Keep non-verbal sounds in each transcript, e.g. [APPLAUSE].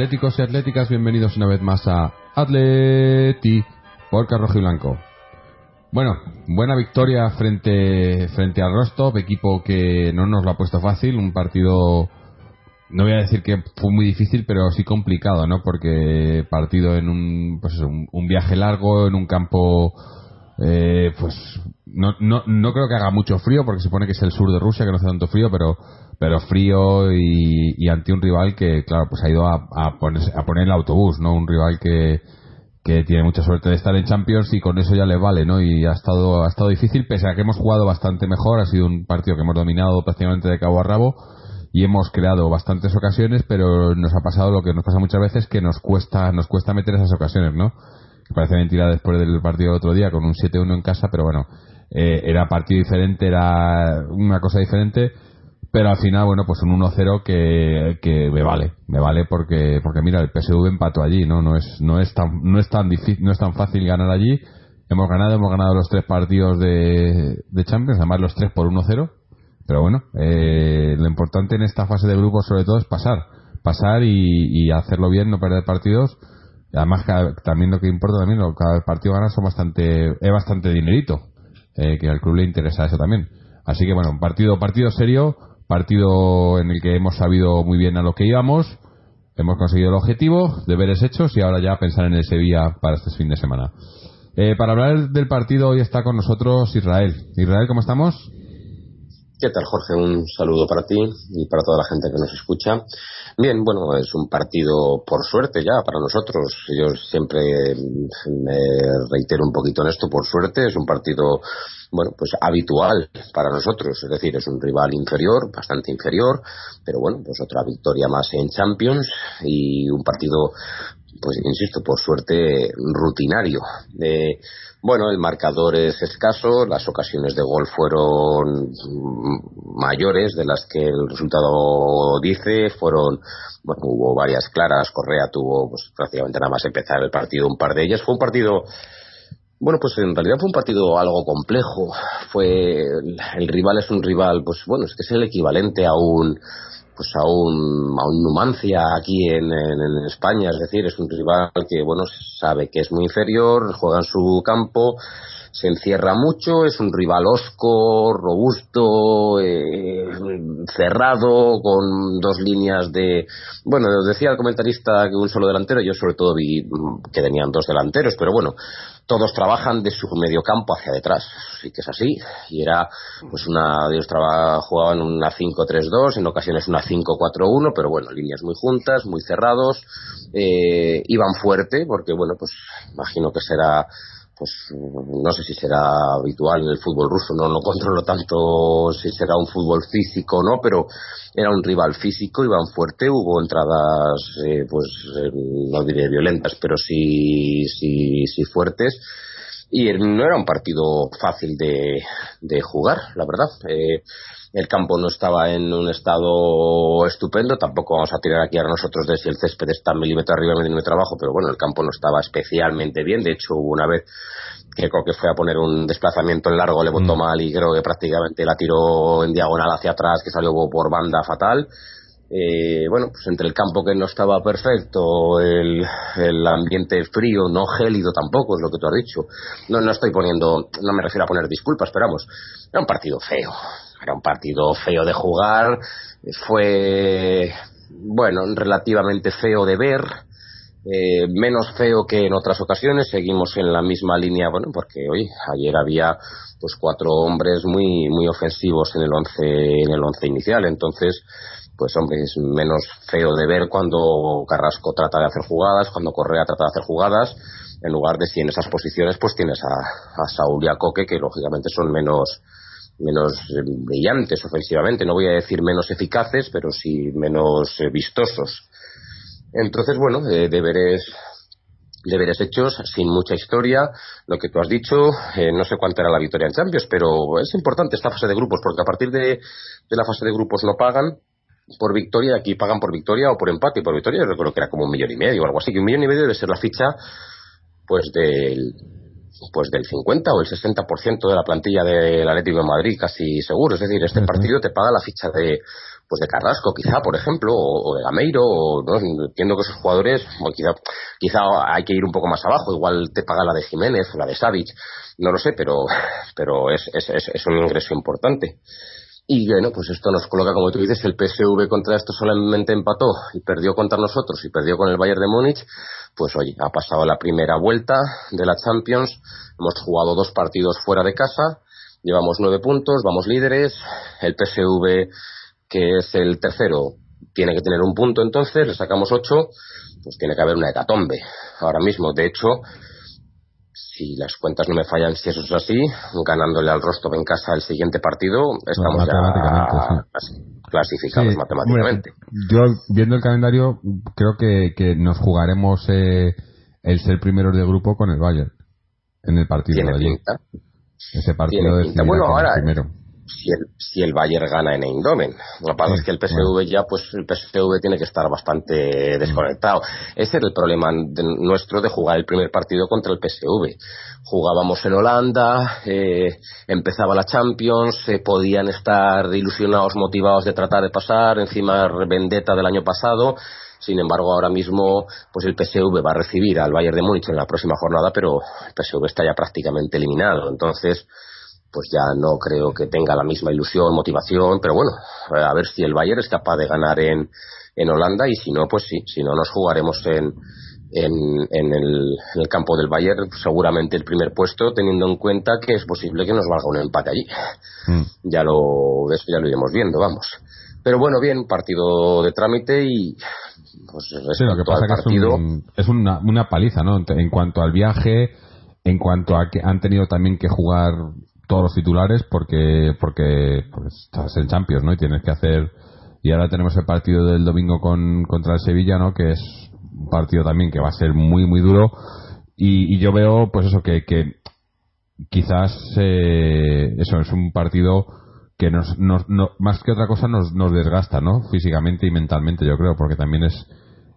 atléticos y atléticas, bienvenidos una vez más a Atleti por Rojo y Blanco. Bueno, buena victoria frente, frente al Rostov, equipo que no nos lo ha puesto fácil, un partido, no voy a decir que fue muy difícil, pero sí complicado, ¿no? Porque partido en un, pues un, un viaje largo, en un campo, eh, pues no, no, no creo que haga mucho frío, porque se supone que es el sur de Rusia, que no hace tanto frío, pero, pero frío y, ante un rival que, claro, pues ha ido a, a, ponerse- a poner el autobús, ¿no? Un rival que, que tiene mucha suerte de estar en Champions y con eso ya le vale, ¿no? Y ha estado, ha estado difícil, pese a que hemos jugado bastante mejor, ha sido un partido que hemos dominado prácticamente de cabo a rabo y hemos creado bastantes ocasiones, pero nos ha pasado lo que nos pasa muchas veces, que nos cuesta, nos cuesta meter esas ocasiones, ¿no? Que parece mentira después del partido del otro día con un 7-1 en casa, pero bueno, eh, era partido diferente, era una cosa diferente, pero al final, bueno, pues un 1-0 que, que me vale, me vale porque, porque mira, el PSV empató allí, ¿no? No es, no es tan, no es tan difícil, no es tan fácil ganar allí. Hemos ganado, hemos ganado los tres partidos de, de Champions, además los tres por 1-0. Pero bueno, eh, lo importante en esta fase de grupos sobre todo es pasar, pasar y hacerlo bien, no perder partidos. Además, también lo que importa también, lo, cada partido ganar son bastante, es bastante dinerito, eh, que al club le interesa eso también. Así que bueno, partido, partido serio, partido en el que hemos sabido muy bien a lo que íbamos, hemos conseguido el objetivo, deberes hechos y ahora ya pensar en el Sevilla para este fin de semana. Eh, para hablar del partido hoy está con nosotros Israel. Israel, ¿cómo estamos? ¿Qué tal, Jorge? Un saludo para ti y para toda la gente que nos escucha. Bien, bueno, es un partido por suerte ya para nosotros. Yo siempre me reitero un poquito en esto, por suerte. Es un partido, bueno, pues habitual para nosotros. Es decir, es un rival inferior, bastante inferior, pero bueno, pues otra victoria más en Champions y un partido, pues insisto, por suerte rutinario. Eh, bueno, el marcador es escaso, las ocasiones de gol fueron mayores de las que el resultado dice, fueron, bueno, hubo varias claras, Correa tuvo pues, prácticamente nada más empezar el partido, un par de ellas, fue un partido bueno, pues en realidad fue un partido algo complejo. Fue el rival es un rival, pues bueno, es que es el equivalente a un pues a un, a un Numancia aquí en, en, en España, es decir, es un rival que bueno sabe que es muy inferior, juega en su campo, se encierra mucho, es un rival osco, robusto, eh, cerrado, con dos líneas de... Bueno, decía el comentarista que un solo delantero, yo sobre todo vi que tenían dos delanteros, pero bueno, todos trabajan de su mediocampo hacia detrás, sí que es así, y era pues una, ellos jugaban una 5-3-2, en ocasiones una 5-4-1, pero bueno, líneas muy juntas, muy cerrados, eh, iban fuerte, porque bueno, pues imagino que será pues no sé si será habitual en el fútbol ruso, no lo controlo tanto si será un fútbol físico o no, pero era un rival físico, iban fuerte, hubo entradas, eh, pues eh, no diré violentas, pero sí, sí, sí fuertes. Y no era un partido fácil de, de jugar, la verdad. Eh, el campo no estaba en un estado estupendo, tampoco vamos a tirar aquí a nosotros de si el césped está milímetro arriba, milímetro abajo, pero bueno, el campo no estaba especialmente bien, de hecho hubo una vez que creo que fue a poner un desplazamiento en largo, le botó mal y creo que prácticamente la tiró en diagonal hacia atrás, que salió por banda fatal. Eh, bueno, pues entre el campo que no estaba perfecto, el, el ambiente frío, no gélido tampoco, es lo que tú has dicho. No, no estoy poniendo, no me refiero a poner disculpas, esperamos. Era un partido feo, era un partido feo de jugar, fue, bueno, relativamente feo de ver, eh, menos feo que en otras ocasiones, seguimos en la misma línea, bueno, porque hoy, ayer había pues cuatro hombres muy, muy ofensivos en el once, en el once inicial, entonces, pues hombre, es menos feo de ver cuando Carrasco trata de hacer jugadas, cuando Correa trata de hacer jugadas, en lugar de si en esas posiciones pues tienes a, a Saúl y a Coque, que lógicamente son menos, menos eh, brillantes ofensivamente, no voy a decir menos eficaces, pero sí menos eh, vistosos. Entonces, bueno, deberes deberes hechos, sin mucha historia, lo que tú has dicho, no sé cuánto era la victoria en Champions, pero es importante esta fase de grupos, porque a partir de, de la fase de grupos no pagan, por victoria, aquí pagan por victoria o por empate, por victoria yo recuerdo que era como un millón y medio o algo así, que un millón y medio debe ser la ficha pues del pues del 50 o el 60% de la plantilla del Atlético de Madrid casi seguro, es decir, este partido te paga la ficha de pues de Carrasco quizá, por ejemplo, o, de Gameiro, o, ¿no? entiendo que esos jugadores, quizá, quizá hay que ir un poco más abajo, igual te paga la de Jiménez o la de Savic, no lo sé, pero, pero es, es, es un ingreso importante. Y bueno, pues esto nos coloca, como tú dices, el PSV contra esto solamente empató y perdió contra nosotros y perdió con el Bayern de Múnich. Pues oye, ha pasado la primera vuelta de la Champions, hemos jugado dos partidos fuera de casa, llevamos nueve puntos, vamos líderes, el PSV, que es el tercero, tiene que tener un punto entonces, le sacamos ocho, pues tiene que haber una hecatombe ahora mismo. De hecho, si las cuentas no me fallan, si eso es así, ganándole al Rostov en casa el siguiente partido, estamos ya clasificados matemáticamente. yo, viendo el calendario, creo que, que nos jugaremos eh, el ser primeros de grupo con el Bayern en el partido de allí. Ese partido de Bueno, ahora, primero si el, si el Bayern gana en Eindhoven. Lo que pasa es que el PSV ya, pues el PSV tiene que estar bastante desconectado. Ese era el problema nuestro de jugar el primer partido contra el PSV. Jugábamos en Holanda, eh, empezaba la Champions, eh, podían estar ilusionados, motivados de tratar de pasar, encima vendetta del año pasado. Sin embargo, ahora mismo, pues el PSV va a recibir al Bayern de Múnich en la próxima jornada, pero el PSV está ya prácticamente eliminado. Entonces, pues ya no creo que tenga la misma ilusión, motivación, pero bueno, a ver si el Bayern es capaz de ganar en, en Holanda y si no, pues sí, si no nos jugaremos en, en, en, el, en el campo del Bayern seguramente el primer puesto, teniendo en cuenta que es posible que nos valga un empate allí. Mm. Ya lo eso ya lo iremos viendo, vamos. Pero bueno, bien, partido de trámite y pues sí, lo que pasa partido, es, es una, una paliza, ¿no? En cuanto al viaje, en cuanto a que han tenido también que jugar todos los titulares porque porque pues, estás en Champions, ¿no? Y tienes que hacer y ahora tenemos el partido del domingo con contra el Sevilla, ¿no? Que es un partido también que va a ser muy muy duro y, yo veo pues eso que, que quizás eh, eso es un partido que nos, nos más que otra cosa nos, nos desgasta, ¿no? Físicamente y mentalmente, yo creo, porque también es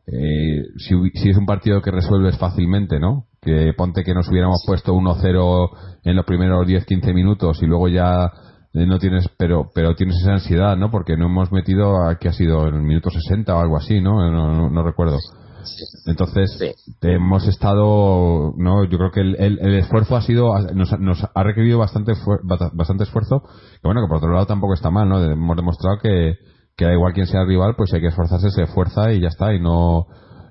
eh, si, si es un partido que resuelves fácilmente, ¿no? Que ponte que nos hubiéramos puesto 1-0 en los primeros 10-15 minutos y luego ya eh, no tienes pero pero tienes esa ansiedad no porque no hemos metido a que ha sido en el minuto 60 o algo así no no, no, recuerdo. Entonces hemos estado no yo creo que el, el, esfuerzo ha sido nos, nos, ha requerido bastante bastante esfuerzo que bueno que por otro lado tampoco está mal no hemos demostrado que que da igual quien sea el rival pues hay que esforzarse se esfuerza y ya está y no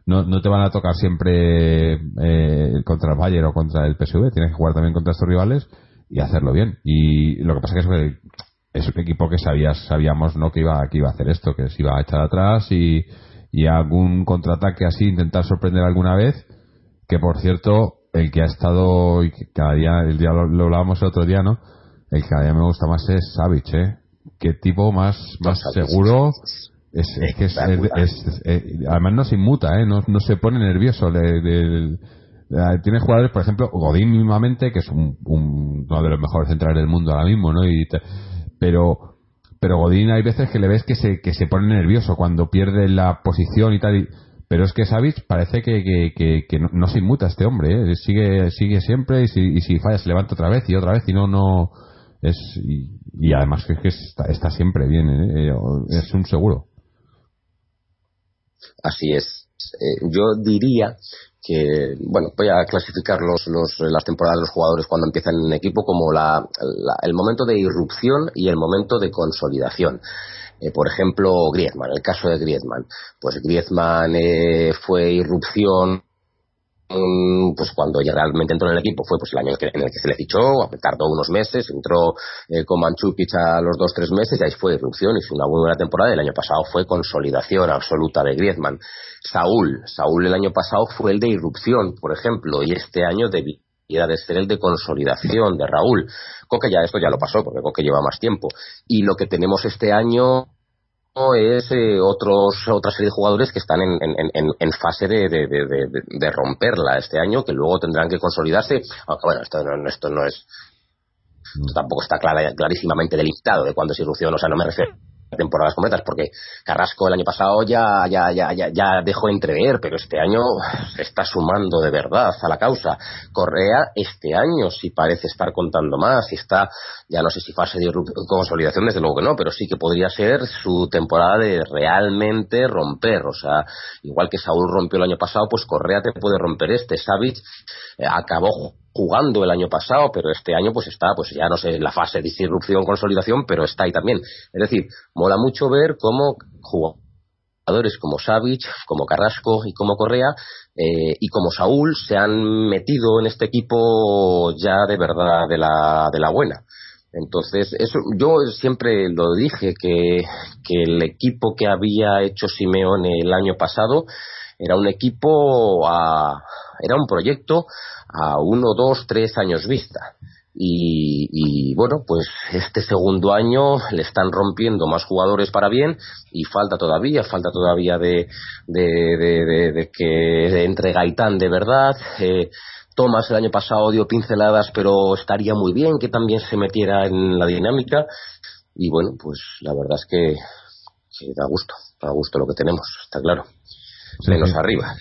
no, no te van a tocar siempre eh, contra el Bayern o contra el PSV, tienes que jugar también contra estos rivales y hacerlo bien. Y lo que pasa es que es un equipo que sabías, sabíamos no que iba, que iba a hacer esto, que se iba a echar atrás y, y algún contraataque así, intentar sorprender alguna vez, que por cierto, el que ha estado, y cada día, el día lo, hablábamos el otro día, ¿no? El que cada día me gusta más es Savic, ¿eh? Qué tipo más, más seguro, es, es que es, eh, además no se inmuta, ¿eh? no, no se pone nervioso. tiene jugadores, por ejemplo, Godín mismamente, que es un, uno de los mejores centrales del mundo ahora mismo, ¿no? Y pero pero Godín hay veces que le ves que se, que se pone nervioso cuando pierde la posición y tal. pero es que Savic parece que, que, que, no, se inmuta este hombre, ¿eh? sigue sigue siempre y si, y si falla se levanta otra vez y otra vez y no no es y, además que, está, está, siempre bien, ¿eh? es un seguro. Así es. Eh, yo diría que, bueno, voy a clasificar los, los, las temporadas de los jugadores cuando empiezan en equipo como la, el momento de irrupción y el momento de consolidación. Eh, por ejemplo, Griezmann, el caso de Griezmann. Pues Griezmann eh, fue irrupción pues cuando ya realmente entró en el equipo fue pues el año en el que se le fichó, tardó unos meses, entró eh, con Manchukic a los dos tres meses y ahí fue irrupción, hizo una buena temporada y el año pasado fue consolidación absoluta de Griezmann. Saúl, Saúl el año pasado fue el de irrupción, por ejemplo, y este año de de ser el de consolidación de Raúl. Coque ya esto ya lo pasó, porque Coque lleva más tiempo. Y lo que tenemos este año es eh, otros otra serie de jugadores que están en, en, fase de, de, romperla este año que luego tendrán que consolidarse. Bueno esto no, esto no es esto tampoco está clara, clarísimamente delimitado de cuándo es irrupción o sea no me refiero temporadas completas, porque Carrasco el año pasado ya, ya, ya, ya, ya dejó entrever, pero este año se está sumando de verdad a la causa. Correa este año sí parece estar contando más, y está, ya no sé si fase de consolidación, desde luego que no, pero sí que podría ser su temporada de realmente romper, o sea, igual que Saúl rompió el año pasado, pues Correa te puede romper este. Savic eh, acabó jugando el año pasado, pero este año pues está, pues ya no sé, la fase de disrupción, consolidación, pero está ahí también. Es decir, mola mucho ver cómo jugadores como Savic, como Carrasco y como Correa eh, y como Saúl se han metido en este equipo ya de verdad de la, de la buena. Entonces, eso, yo siempre lo dije, que, que el equipo que había hecho Simeone el año pasado era un equipo, a, era un proyecto a uno, dos, tres años vista. Y, bueno, pues este segundo año le están rompiendo más jugadores para bien y falta todavía, falta todavía de, de, que entre Gaitán de verdad. Eh, Tomás el año pasado dio pinceladas, pero estaría muy bien que también se metiera en la dinámica. Y bueno, pues la verdad es que da gusto, da gusto lo que tenemos, está claro. Menos arriba.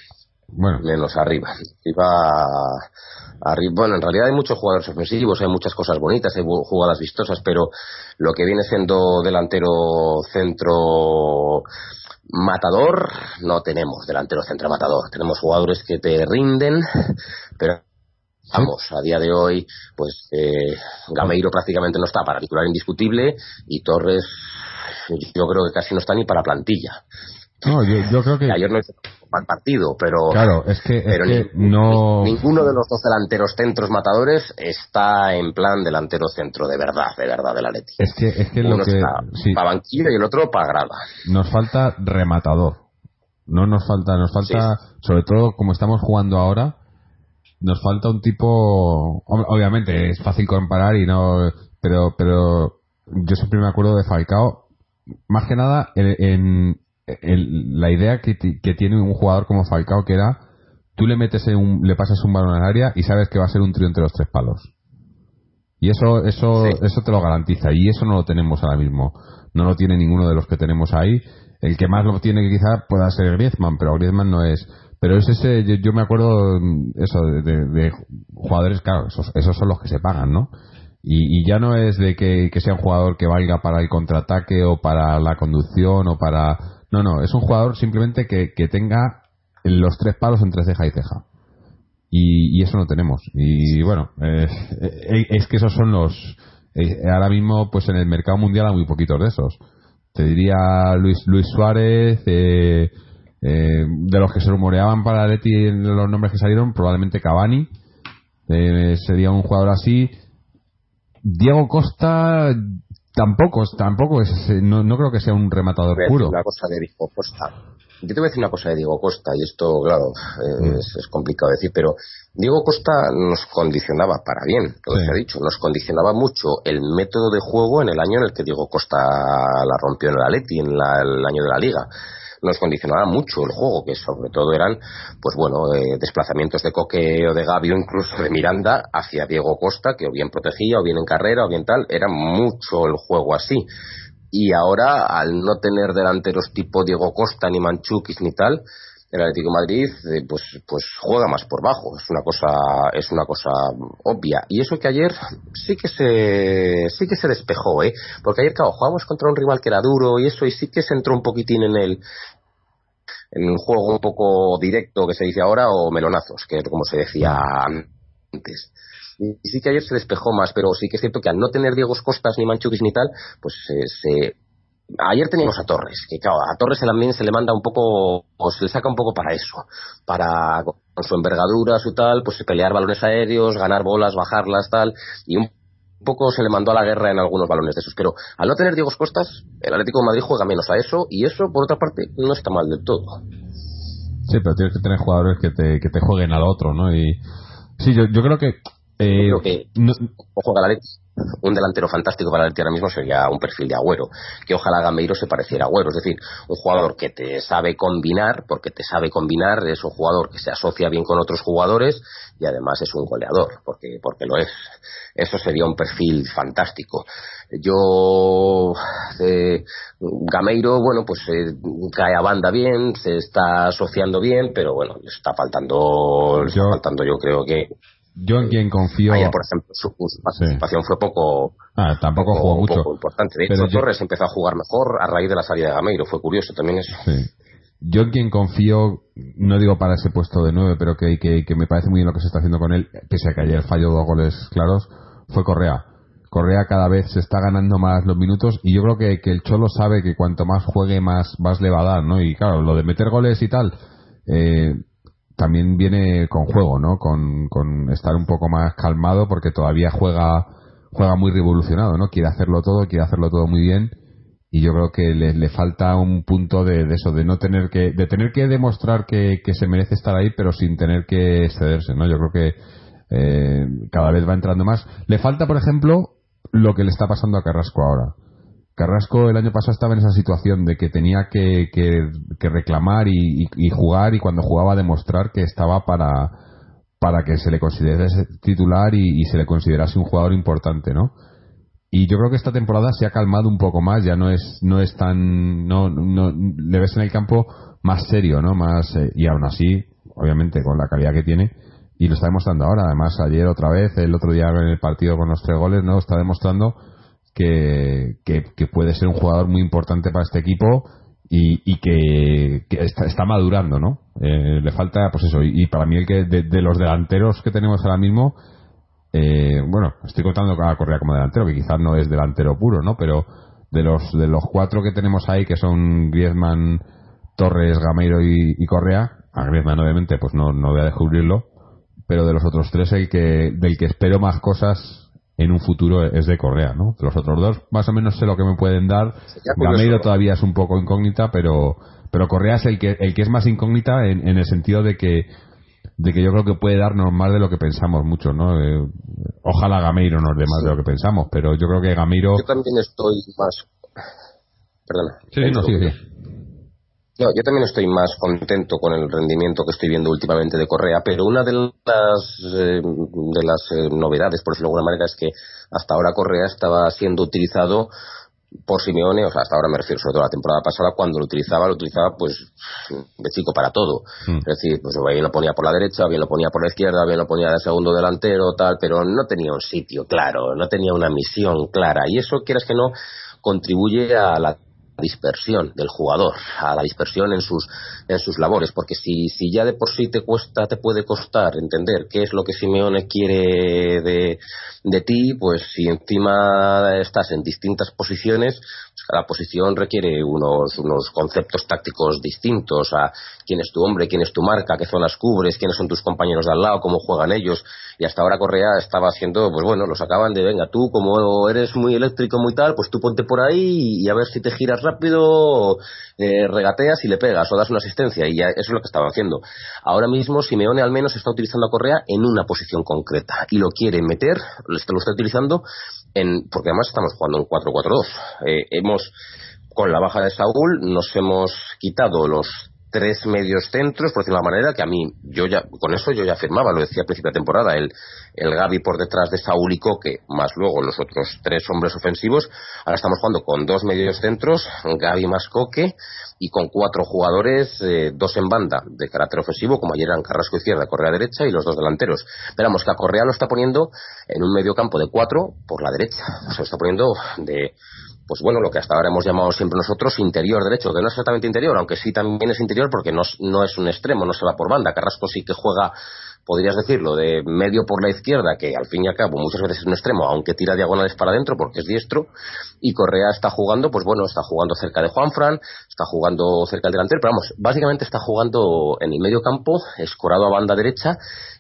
Bueno. Menos arriba. Iba arriba. Bueno, en realidad hay muchos jugadores ofensivos, hay muchas cosas bonitas, hay jugadas vistosas, pero lo que viene siendo delantero centro matador, no tenemos delantero centro matador. Tenemos jugadores que te rinden, pero vamos, a día de hoy, pues eh, Gameiro prácticamente no está para titular indiscutible y Torres yo creo que casi no está ni para plantilla. No, yo, creo que... Ayer no hizo mal partido, pero... Claro, es que, no... Ninguno de los dos delanteros centros matadores está en plan delantero centro, de verdad, de verdad, del Atleti. Es que, es que lo que... Está para banquillo y el otro para grada. Nos falta rematador. No nos falta, nos falta, sobre todo como estamos jugando ahora, nos falta un tipo... Obviamente es fácil comparar y no... Pero, pero yo siempre me acuerdo de Falcao, más que nada en la idea que, tiene un jugador como Falcao que era tú le metes un, le pasas un balón al área y sabes que va a ser un trío entre los tres palos. Y eso eso eso te lo garantiza y eso no lo tenemos ahora mismo. No lo tiene ninguno de los que tenemos ahí. El que más lo tiene que quizá pueda ser Griezmann pero Griezmann no es. Pero es ese yo, me acuerdo eso de, jugadores claro esos, esos son los que se pagan no y, ya no es de que, que, sea un jugador que valga para el contraataque o para la conducción o para no, no, es un jugador simplemente que, que tenga los tres palos entre ceja y ceja. Y, y eso no tenemos. Y bueno, eh, eh, es que esos son los. Eh, ahora mismo, pues en el mercado mundial hay muy poquitos de esos. Te diría Luis, Luis Suárez, de los que se rumoreaban para Leti los nombres que salieron, probablemente Cavani. sería un jugador así. Diego Costa Tampoco, tampoco es, no, no creo que sea un rematador puro. Una cosa de Diego Costa. Yo te voy a decir una cosa de Diego Costa, y esto, claro, mm. es, complicado decir, pero Diego Costa nos condicionaba para bien, lo que se ha dicho, nos condicionaba mucho el método de juego en el año en el que Diego Costa la rompió en el Atleti, en el año de la Liga nos condicionaba mucho el juego, que sobre todo eran, pues bueno, eh, desplazamientos de Coque o de Gabi o incluso de Miranda hacia Diego Costa, que o bien protegía, o bien en carrera, o bien tal, era mucho el juego así. Y ahora, al no tener delanteros tipo Diego Costa, ni Manchukis, ni tal, el Atlético Madrid eh, pues pues juega más por bajo. Es una cosa es una cosa obvia. Y eso que ayer sí que se sí que se despejó eh porque ayer claro jugamos contra un rival que era duro y eso y sí que se entró un poquitín en el en un juego un poco directo que se dice ahora o melonazos que es como se decía antes. Y sí que ayer se despejó más, pero sí que es cierto que al no tener Diego Costas ni Manchukis ni tal, pues se, ayer teníamos a Torres, que claro, a Torres también se le manda un poco, o se le saca un poco para eso, para con su envergadura, su tal, pues pelear balones aéreos, ganar bolas, bajarlas, tal, y un poco se le mandó a la guerra en algunos balones de esos. Pero al no tener Diego Costas, el Atlético de Madrid juega menos a eso, y eso, por otra parte, no está mal del todo. Sí, pero tienes que tener jugadores que te, que te jueguen al otro, ¿no? Y Sí, yo, yo creo que. Eh, Creo que no- ojo a la Leti, un delantero fantástico para la Leti ahora mismo sería un perfil de Agüero, que ojalá Gameiro se pareciera a Agüero, es decir, un jugador que te sabe combinar, porque te sabe combinar, es un jugador que se asocia bien con otros jugadores y además es un goleador, porque, porque lo es. Eso sería un perfil fantástico. Yo, eh, Gameiro, bueno, pues eh, cae a banda bien, se está asociando bien, pero bueno, le está faltando, le está faltando yo creo que yo en quien confío. Por ejemplo, su, su participación fue poco, Ah, tampoco poco, jugó mucho. poco importante. De hecho, yo- Torres empezó a jugar mejor a raíz de la salida de Gameiro. Fue curioso también eso. Sí. Yo en quien confío, no digo para ese puesto de nueve, pero que, que, que me parece muy bien lo que se está haciendo con él, pese a que ayer falló dos goles claros, fue Correa. Correa cada vez se está ganando más los minutos y yo creo que, que el Cholo sabe que cuanto más juegue más, más le va a dar, ¿no? Y claro, lo de meter goles y tal, eh, también viene con juego, ¿no? Con, con estar un poco más calmado porque todavía juega, juega muy revolucionado, ¿no? Quiere hacerlo todo, quiere hacerlo todo muy bien y yo creo que le, falta un punto de, de eso, de no tener que, de tener que demostrar que, que se merece estar ahí, pero sin tener que excederse, ¿no? Yo creo que eh, cada vez va entrando más. Le falta, por ejemplo, lo que le está pasando a Carrasco ahora. Carrasco el año pasado estaba en esa situación de que tenía que, que- que reclamar y, y- y jugar y cuando jugaba demostrar que estaba para, para que se le considerase titular y, se le considerase un jugador importante, ¿no? Y yo creo que esta temporada se ha calmado un poco más, ya no es no es tan no, no le ves en el campo más serio, ¿no? Más eh, y aún así, obviamente con la calidad que tiene y lo está demostrando ahora, además ayer otra vez, el otro día en el partido con los tres goles, ¿no? Está demostrando que, que, que puede ser un jugador muy importante para este equipo y, y que, que está, está madurando, ¿no? Eh, le falta, pues eso, y, para mí el que de, de los delanteros que tenemos ahora mismo, eh, bueno, estoy contando a Correa como delantero, que quizás no es delantero puro, ¿no? Pero de los de los cuatro que tenemos ahí, que son Griezmann, Torres, Gameiro y, y Correa, a Griezmann obviamente pues no, no voy a descubrirlo, pero de los otros tres el que del que espero más cosas en un futuro es de Correa, ¿no? Los otros dos más o menos sé lo que me pueden dar. Gameiro todavía es un poco incógnita, pero pero Correa es el que el que es más incógnita en, en el sentido de que de que yo creo que puede darnos más de lo que pensamos mucho, ¿no? Eh, ojalá Gameiro nos dé más de lo que pensamos, pero yo creo que Gameiro Yo también estoy más. Perdona. Sí, no, sí, sí. No, yo también estoy más contento con el rendimiento que estoy viendo últimamente de Correa, pero una de las, eh, de las eh, novedades, por decirlo de alguna manera, es que hasta ahora Correa estaba siendo utilizado por Simeone, o sea, hasta ahora me refiero sobre todo a la temporada pasada, cuando lo utilizaba, lo utilizaba pues de chico para todo. Mm. Es decir, pues bien lo ponía por la derecha, bien lo ponía por la izquierda, bien lo ponía de segundo delantero, tal, pero no tenía un sitio claro, no tenía una misión clara. Y eso, quieras que no, contribuye a la dispersión del jugador, a la dispersión en sus en sus labores, porque si, si ya de por sí te cuesta, te puede costar entender qué es lo que Simeone quiere de, de ti, pues si encima estás en distintas posiciones, pues cada posición requiere unos, unos conceptos tácticos distintos a quién es tu hombre, quién es tu marca, qué zonas cubres, quiénes son tus compañeros de al lado, cómo juegan ellos, y hasta ahora Correa estaba haciendo, pues bueno, los acaban de, venga, tú como eres muy eléctrico, muy tal, pues tú ponte por ahí y a ver si te giras rápido, eh, regateas y le pegas o das una asistencia, y ya eso es lo que estaba haciendo. Ahora mismo Simeone al menos está utilizando a Correa en una posición concreta y lo quiere meter, lo está, lo está utilizando en, porque además estamos jugando en 4-4-2. Eh, hemos, con la baja de Saúl, nos hemos quitado los tres medios centros, por decirlo de una manera, que a mí, yo ya, con eso yo ya firmaba, lo decía a principio de temporada, el, el Gaby por detrás de Saúl y Coque, más luego los otros tres hombres ofensivos, ahora estamos jugando con dos medios centros, Gaby más Coque, y con cuatro jugadores, eh, dos en banda de carácter ofensivo, como ayer eran Carrasco izquierda, Correa derecha y los dos delanteros. Esperamos que a Correa lo está poniendo en un medio campo de cuatro por la derecha, o sea, lo está poniendo de, pues bueno, lo que hasta ahora hemos llamado siempre nosotros interior derecho, que no es exactamente interior, aunque sí también es interior porque no, no es un extremo, no se va por banda. Carrasco sí que juega, podrías decirlo, de medio por la izquierda, que al fin y al cabo muchas veces es un extremo, aunque tira diagonales para adentro porque es diestro. Y Correa está jugando, pues bueno, está jugando cerca de Juanfran, está jugando cerca del delantero, pero vamos, básicamente está jugando en el medio campo, escorado a banda derecha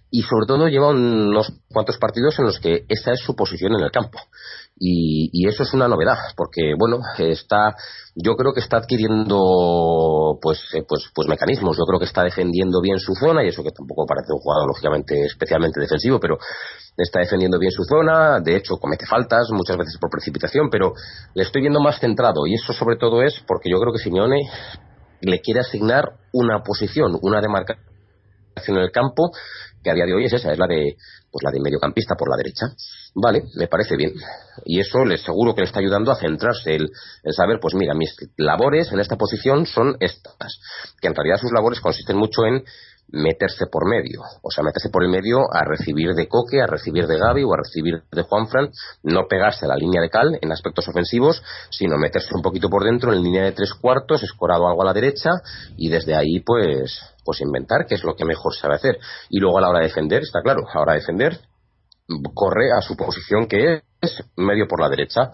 y sobre todo lleva unos cuantos partidos en los que esa es su posición en el campo. Y, y eso es una novedad, porque bueno, está, yo creo que está adquiriendo pues, eh, pues, pues mecanismos. Yo creo que está defendiendo bien su zona y eso que tampoco parece un jugador lógicamente especialmente defensivo, pero está defendiendo bien su zona. De hecho, comete faltas muchas veces por precipitación, pero le estoy viendo más centrado y eso sobre todo es porque yo creo que Simeone le quiere asignar una posición, una demarcación en el campo que a día de hoy es esa, es la de pues la de mediocampista por la derecha. Vale, me parece bien. Y eso le seguro que le está ayudando a centrarse el, el saber, pues mira, mis labores en esta posición son estas. Que en realidad sus labores consisten mucho en meterse por medio, o sea, meterse por el medio a recibir de Coque, a recibir de Gaby o a recibir de Juanfran, no pegarse a la línea de cal en aspectos ofensivos, sino meterse un poquito por dentro en línea de tres cuartos, escorado algo a la derecha y desde ahí pues pues inventar qué es lo que mejor sabe hacer. Y luego a la hora de defender, está claro, a la hora de defender corre a su posición que es medio por la derecha,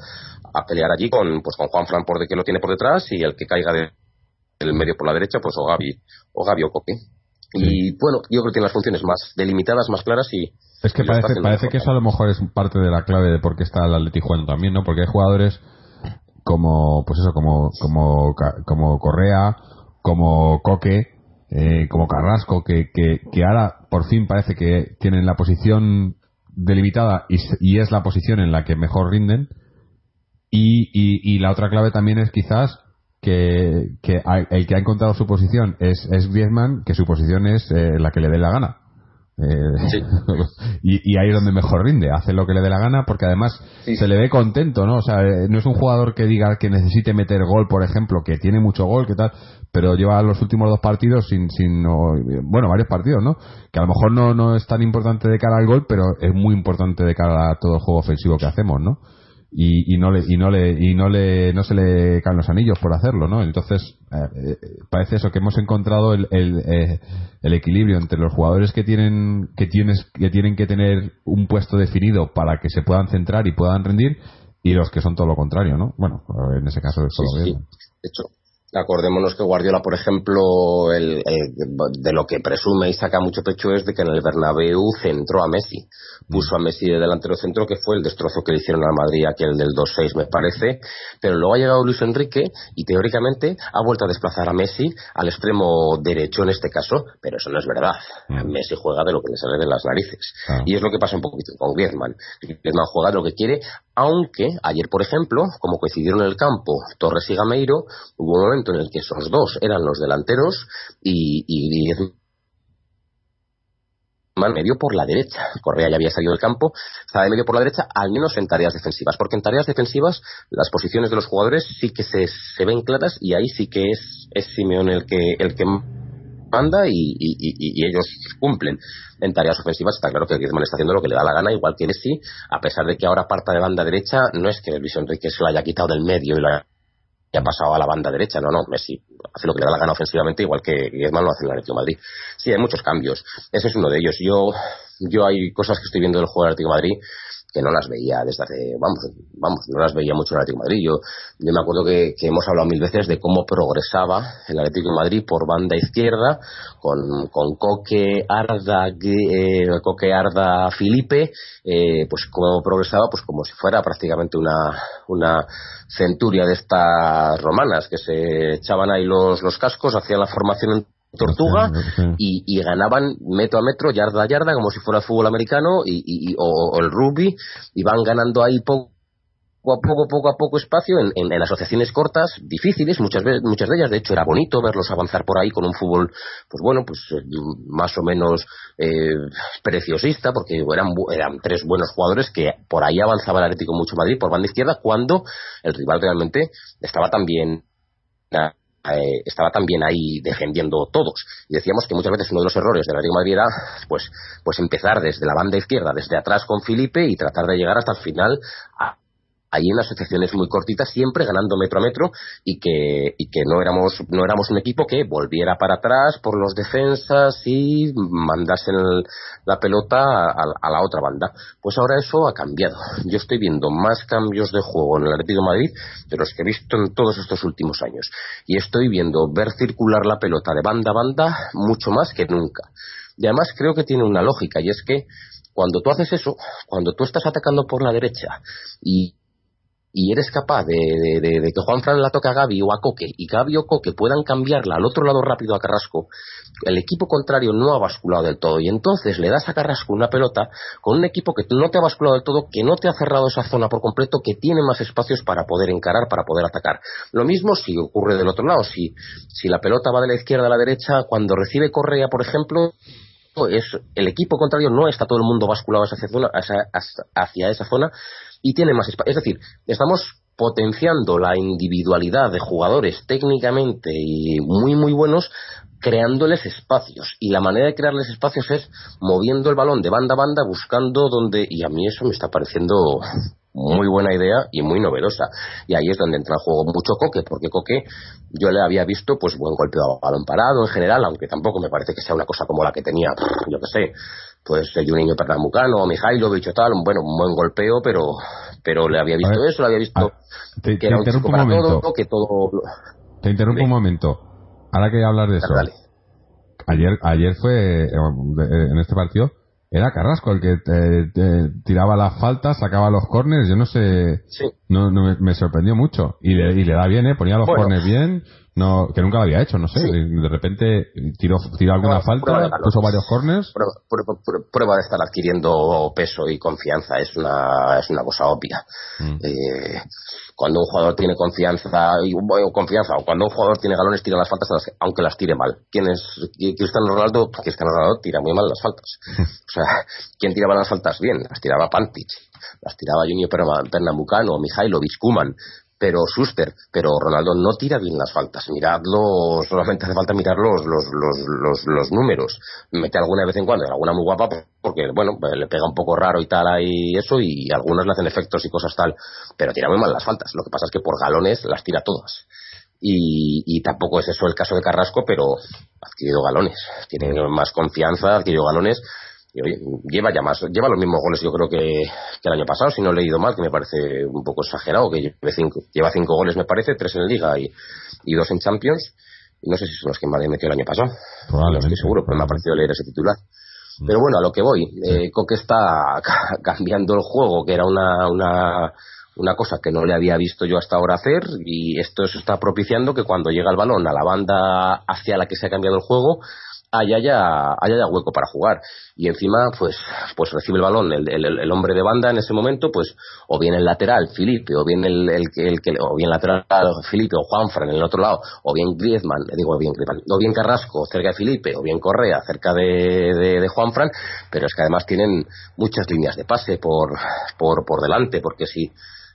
a pelear allí con pues con Juanfran por de que lo tiene por detrás y el que caiga del medio por la derecha pues o Gaby o Gaby o Coque. Y bueno, yo creo que tiene las funciones más delimitadas, más claras y. Es que parece, parece que eso a lo mejor es parte de la clave de por qué está el Atleti jugando también, ¿no? Porque hay jugadores como, pues eso, como, como, como Correa, como Coque, eh, como Carrasco, que, que, ahora por fin parece que tienen la posición delimitada y, es la posición en la que mejor rinden. Y, y, y la otra clave también es quizás que, que el que ha encontrado su posición es, es Griezmann, que su posición es eh, la que le dé la gana. Eh, [LAUGHS] y, y, ahí es donde mejor rinde, hace lo que le dé la gana porque además se le ve contento, ¿no? O sea, eh, no es un jugador que diga que necesite meter gol, por ejemplo, que tiene mucho gol, que tal, pero lleva los últimos dos partidos sin, sin bueno, varios partidos, ¿no? Que a lo mejor no, no es tan importante de cara al gol, pero es muy importante de cara a todo el juego ofensivo que hacemos, ¿no? Y, y, no le y no le y no le no se le caen los anillos por hacerlo no entonces eh, eh, parece eso que hemos encontrado el, el, eh, el, equilibrio entre los jugadores que tienen que tienes que tienen que tener un puesto definido para que se puedan centrar y puedan rendir y los que son todo lo contrario no bueno en ese caso es todo bien. de hecho Acordémonos que Guardiola, por ejemplo, el, de lo que presume y saca mucho pecho es de que en el Bernabéu centró a Messi. Puso a Messi de delantero centro, que fue el destrozo que le hicieron a Madrid, aquel del 2-6, me parece. Pero luego ha llegado Luis Enrique y teóricamente ha vuelto a desplazar a Messi al extremo derecho en este caso, pero eso no es verdad. Mm. Messi juega de lo que le sale de las narices. Ah. Y es lo que pasa un poquito con Griezmann. Griezmann juega de lo que quiere, aunque ayer, por ejemplo, como coincidieron en el campo Torres y Gameiro, hubo un momento en el que esos dos eran los delanteros y, y, medio por la derecha. Correa ya había salido del campo, estaba de medio por la derecha, al menos en tareas defensivas, porque en tareas defensivas las posiciones de los jugadores sí que se, ven claras y ahí sí que es, es Simeón el que, el que manda y, y, ellos cumplen. En tareas ofensivas está claro que Griezmann está haciendo lo que le da la gana, igual que Messi, a pesar de que ahora parta de banda derecha, no es que Luis Enrique se lo haya quitado del medio y lo ha pasado a la banda derecha. No, no, Messi hace lo que le da la gana ofensivamente, igual que Griezmann lo hace en el Atlético Madrid. Sí, hay muchos cambios. Ese es uno de ellos. Yo, yo hay cosas que estoy viendo del juego del Atlético Madrid que no las veía desde hace, vamos, vamos, no las veía mucho en el Atlético Madrid. Yo, yo me acuerdo que, hemos hablado mil veces de cómo progresaba el Atlético de Madrid por banda izquierda, con, con Coque, Arda, eh, Coque, Arda, Felipe, eh, pues cómo progresaba, pues como si fuera prácticamente una, una centuria de estas romanas, que se echaban ahí los, los cascos, hacían la formación Tortuga y, ganaban metro a metro, yarda a yarda, como si fuera fútbol americano y, o, el rugby, y van ganando ahí poco a poco, poco a poco espacio en, asociaciones cortas, difíciles, muchas veces, muchas de ellas, de hecho era bonito verlos avanzar por ahí con un fútbol, pues bueno, pues eh, más o menos eh, preciosista, porque eran, eran tres buenos jugadores que por ahí avanzaba el Atlético mucho Madrid por banda izquierda, cuando el rival realmente estaba también eh, estaba también ahí defendiendo todos. Y decíamos que muchas veces uno de los errores de la Liga Madrid era pues, pues empezar desde la banda izquierda, desde atrás con Felipe y tratar de llegar hasta el final a, ahí en asociaciones muy cortitas, siempre ganando metro a metro y que, y que no, éramos, no éramos un equipo que volviera para atrás por los defensas y mandase la pelota a, la otra banda. Pues ahora eso ha cambiado. Yo estoy viendo más cambios de juego en el Atlético Madrid de los que he visto en todos estos últimos años. Y estoy viendo ver circular la pelota de banda a banda mucho más que nunca. Y además creo que tiene una lógica y es que cuando tú haces eso, cuando tú estás atacando por la derecha y y eres capaz de, que Juan Fran la toque a Gaby o a Coque y Gaby o Coque puedan cambiarla al otro lado rápido a Carrasco, el equipo contrario no ha basculado del todo y entonces le das a Carrasco una pelota con un equipo que no te ha basculado del todo, que no te ha cerrado esa zona por completo, que tiene más espacios para poder encarar, para poder atacar. Lo mismo si ocurre del otro lado, si, si la pelota va de la izquierda a la derecha, cuando recibe Correa, por ejemplo, es el equipo contrario no está todo el mundo basculado hacia esa zona y tiene más espacio. Es decir, estamos potenciando la individualidad de jugadores técnicamente y muy muy buenos creándoles espacios y la manera de crearles espacios es moviendo el balón de banda a banda buscando donde y a mí eso me está pareciendo muy buena idea y muy novedosa y ahí es donde entra en juego mucho Coque porque Coque yo le había visto pues buen golpeo a balón parado en general aunque tampoco me parece que sea una cosa como la que tenía yo que sé pues niño Pernambucano Mijailovic o tal bueno un buen golpeo pero pero le había visto eso le había visto te, que era un te chico un para momento. todo que todo Te interrumpo un momento. Ahora que hablar de eso. Dale. Ayer, ayer fue, eh, en este partido, era Carrasco el que eh, eh, tiraba las faltas, sacaba los corners, yo no sé, sí no, no me, me sorprendió mucho. Y le, y le da bien, ¿eh? ponía los Bueno. corners bien, no, que nunca lo había hecho, no sé. Sí. De repente tiró, tiró alguna Prueba- falta, puso varios corners. prueba, prueba- de estar adquiriendo peso y confianza es una es una cosa obvia Mm. Eh, cuando un jugador tiene confianza y bueno, confianza o cuando un jugador tiene galones tira las faltas aunque las tire mal quién es Cristiano Ronaldo Cristiano Ronaldo tira muy mal las faltas [LAUGHS] o sea quién tiraba las faltas bien las tiraba Pantic las tiraba Junior Perna- Pernambucano Mijailovic Kuman pero Schuster, pero Ronaldo no tira bien las faltas. Miradlo, solamente hace falta mirar los, los, los, los, los números. Mete alguna de vez en cuando, alguna muy guapa, porque, bueno, le pega un poco raro y tal ahí eso, y algunas le hacen efectos y cosas tal, pero tira muy mal las faltas. Lo que pasa es que por galones las tira todas. Y, y tampoco es eso el caso de Carrasco, pero ha adquirido galones. Tiene más confianza, ha adquirido galones. Y oye, lleva ya más, lleva los mismos goles yo creo que, que el año pasado, si no he leído mal, que me parece un poco exagerado, que lleve cinco, lleva cinco goles me parece, tres en Liga y, y dos en Champions. Y no sé si son los que Madrid metió el año pasado. No estoy seguro, pero me ha parecido leer ese titular. Pero bueno, a lo que voy, eh, Coque está [LAUGHS] ca- cambiando el juego, que era una, una, una cosa que no le había visto yo hasta ahora hacer, y esto se está propiciando que cuando llega el balón a la banda hacia la que se ha cambiado el juego, haya ya, haya ya hueco para jugar. Y encima, pues, pues recibe el balón el, el, el hombre de banda en ese momento, pues, o bien el lateral, Felipe, o bien el, el, el, que o bien lateral Felipe o Juanfran en el otro lado, o bien Griezmann, digo bien Griezmann, o bien Carrasco cerca de Felipe, o bien Correa cerca de, de, de Juanfran, pero es que además tienen muchas líneas de pase por, por, por delante, porque si,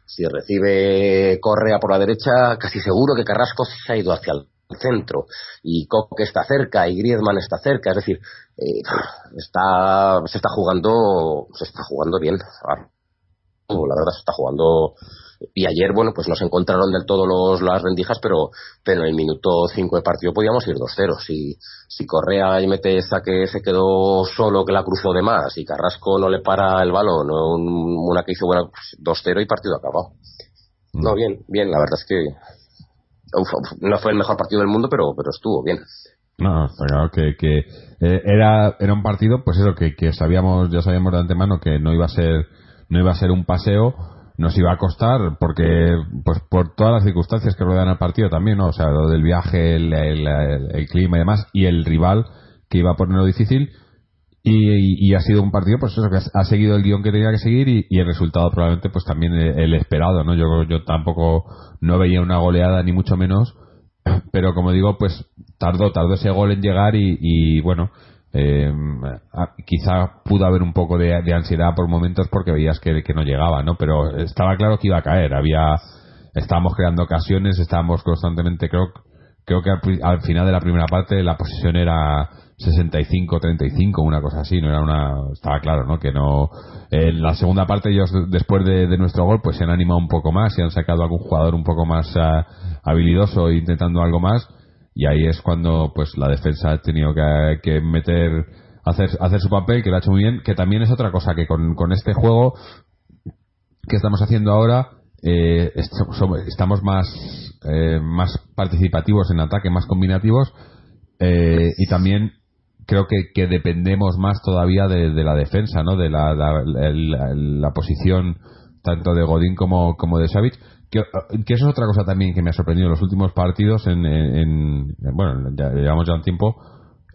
si recibe Correa por la derecha, casi seguro que Carrasco se ha ido hacia el centro y Coque está cerca y Griezmann está cerca, es decir, eh, está se está jugando se está jugando bien. Ah, La verdad se está jugando y ayer bueno pues no se encontraron del todo los, las rendijas pero pero en el minuto 5 de partido podíamos ir 2-0 si, si Correa y mete esa que se quedó solo que la cruzó de más y Carrasco no le para el balón un- una que hizo buena pues, 2-0 y partido acabado. No. bien bien la verdad es que no fue el mejor partido del mundo pero pero estuvo bien No, está claro que, que eh, era, era un partido, pues eso, que, que sabíamos, ya sabíamos de antemano que no iba a ser, no iba a ser un paseo, nos iba a costar, porque, pues por todas las circunstancias que rodean al partido también, ¿no? O sea, lo del viaje, el- el clima y demás, y el rival que iba a ponerlo difícil, y, y ha sido un partido, pues eso, que ha, seguido el guion que tenía que seguir y, el resultado probablemente, pues también el, el esperado, ¿no? Yo, yo tampoco no veía una goleada, ni mucho menos, [CLEARS THROAT] pero como digo, pues tardó, tardó ese gol en llegar y, bueno, eh, quizá pudo haber un poco de, ansiedad por momentos porque veías que, que no llegaba, ¿no? Pero estaba claro que iba a caer, había, estábamos creando ocasiones, estábamos constantemente, creo, creo que al final de la primera parte la posición era 65-35, una cosa así, no era una, estaba claro, ¿no? Que no, en la segunda parte ellos después de, nuestro gol pues se han animado un poco más y han sacado algún jugador un poco más ah, habilidoso intentando algo más y ahí es cuando pues la defensa ha tenido que, que meter hacer hacer su papel que lo ha hecho muy bien que también es otra cosa que con, con este juego que estamos haciendo ahora eh, estamos más eh, más participativos en ataque más combinativos eh, y también creo que, que dependemos más todavía de, de la defensa, ¿no? De la, la, posición tanto de Godín como, como de Savic. Que, que, eso es otra cosa también que me ha sorprendido en los últimos partidos. En, en, bueno, llevamos ya un tiempo.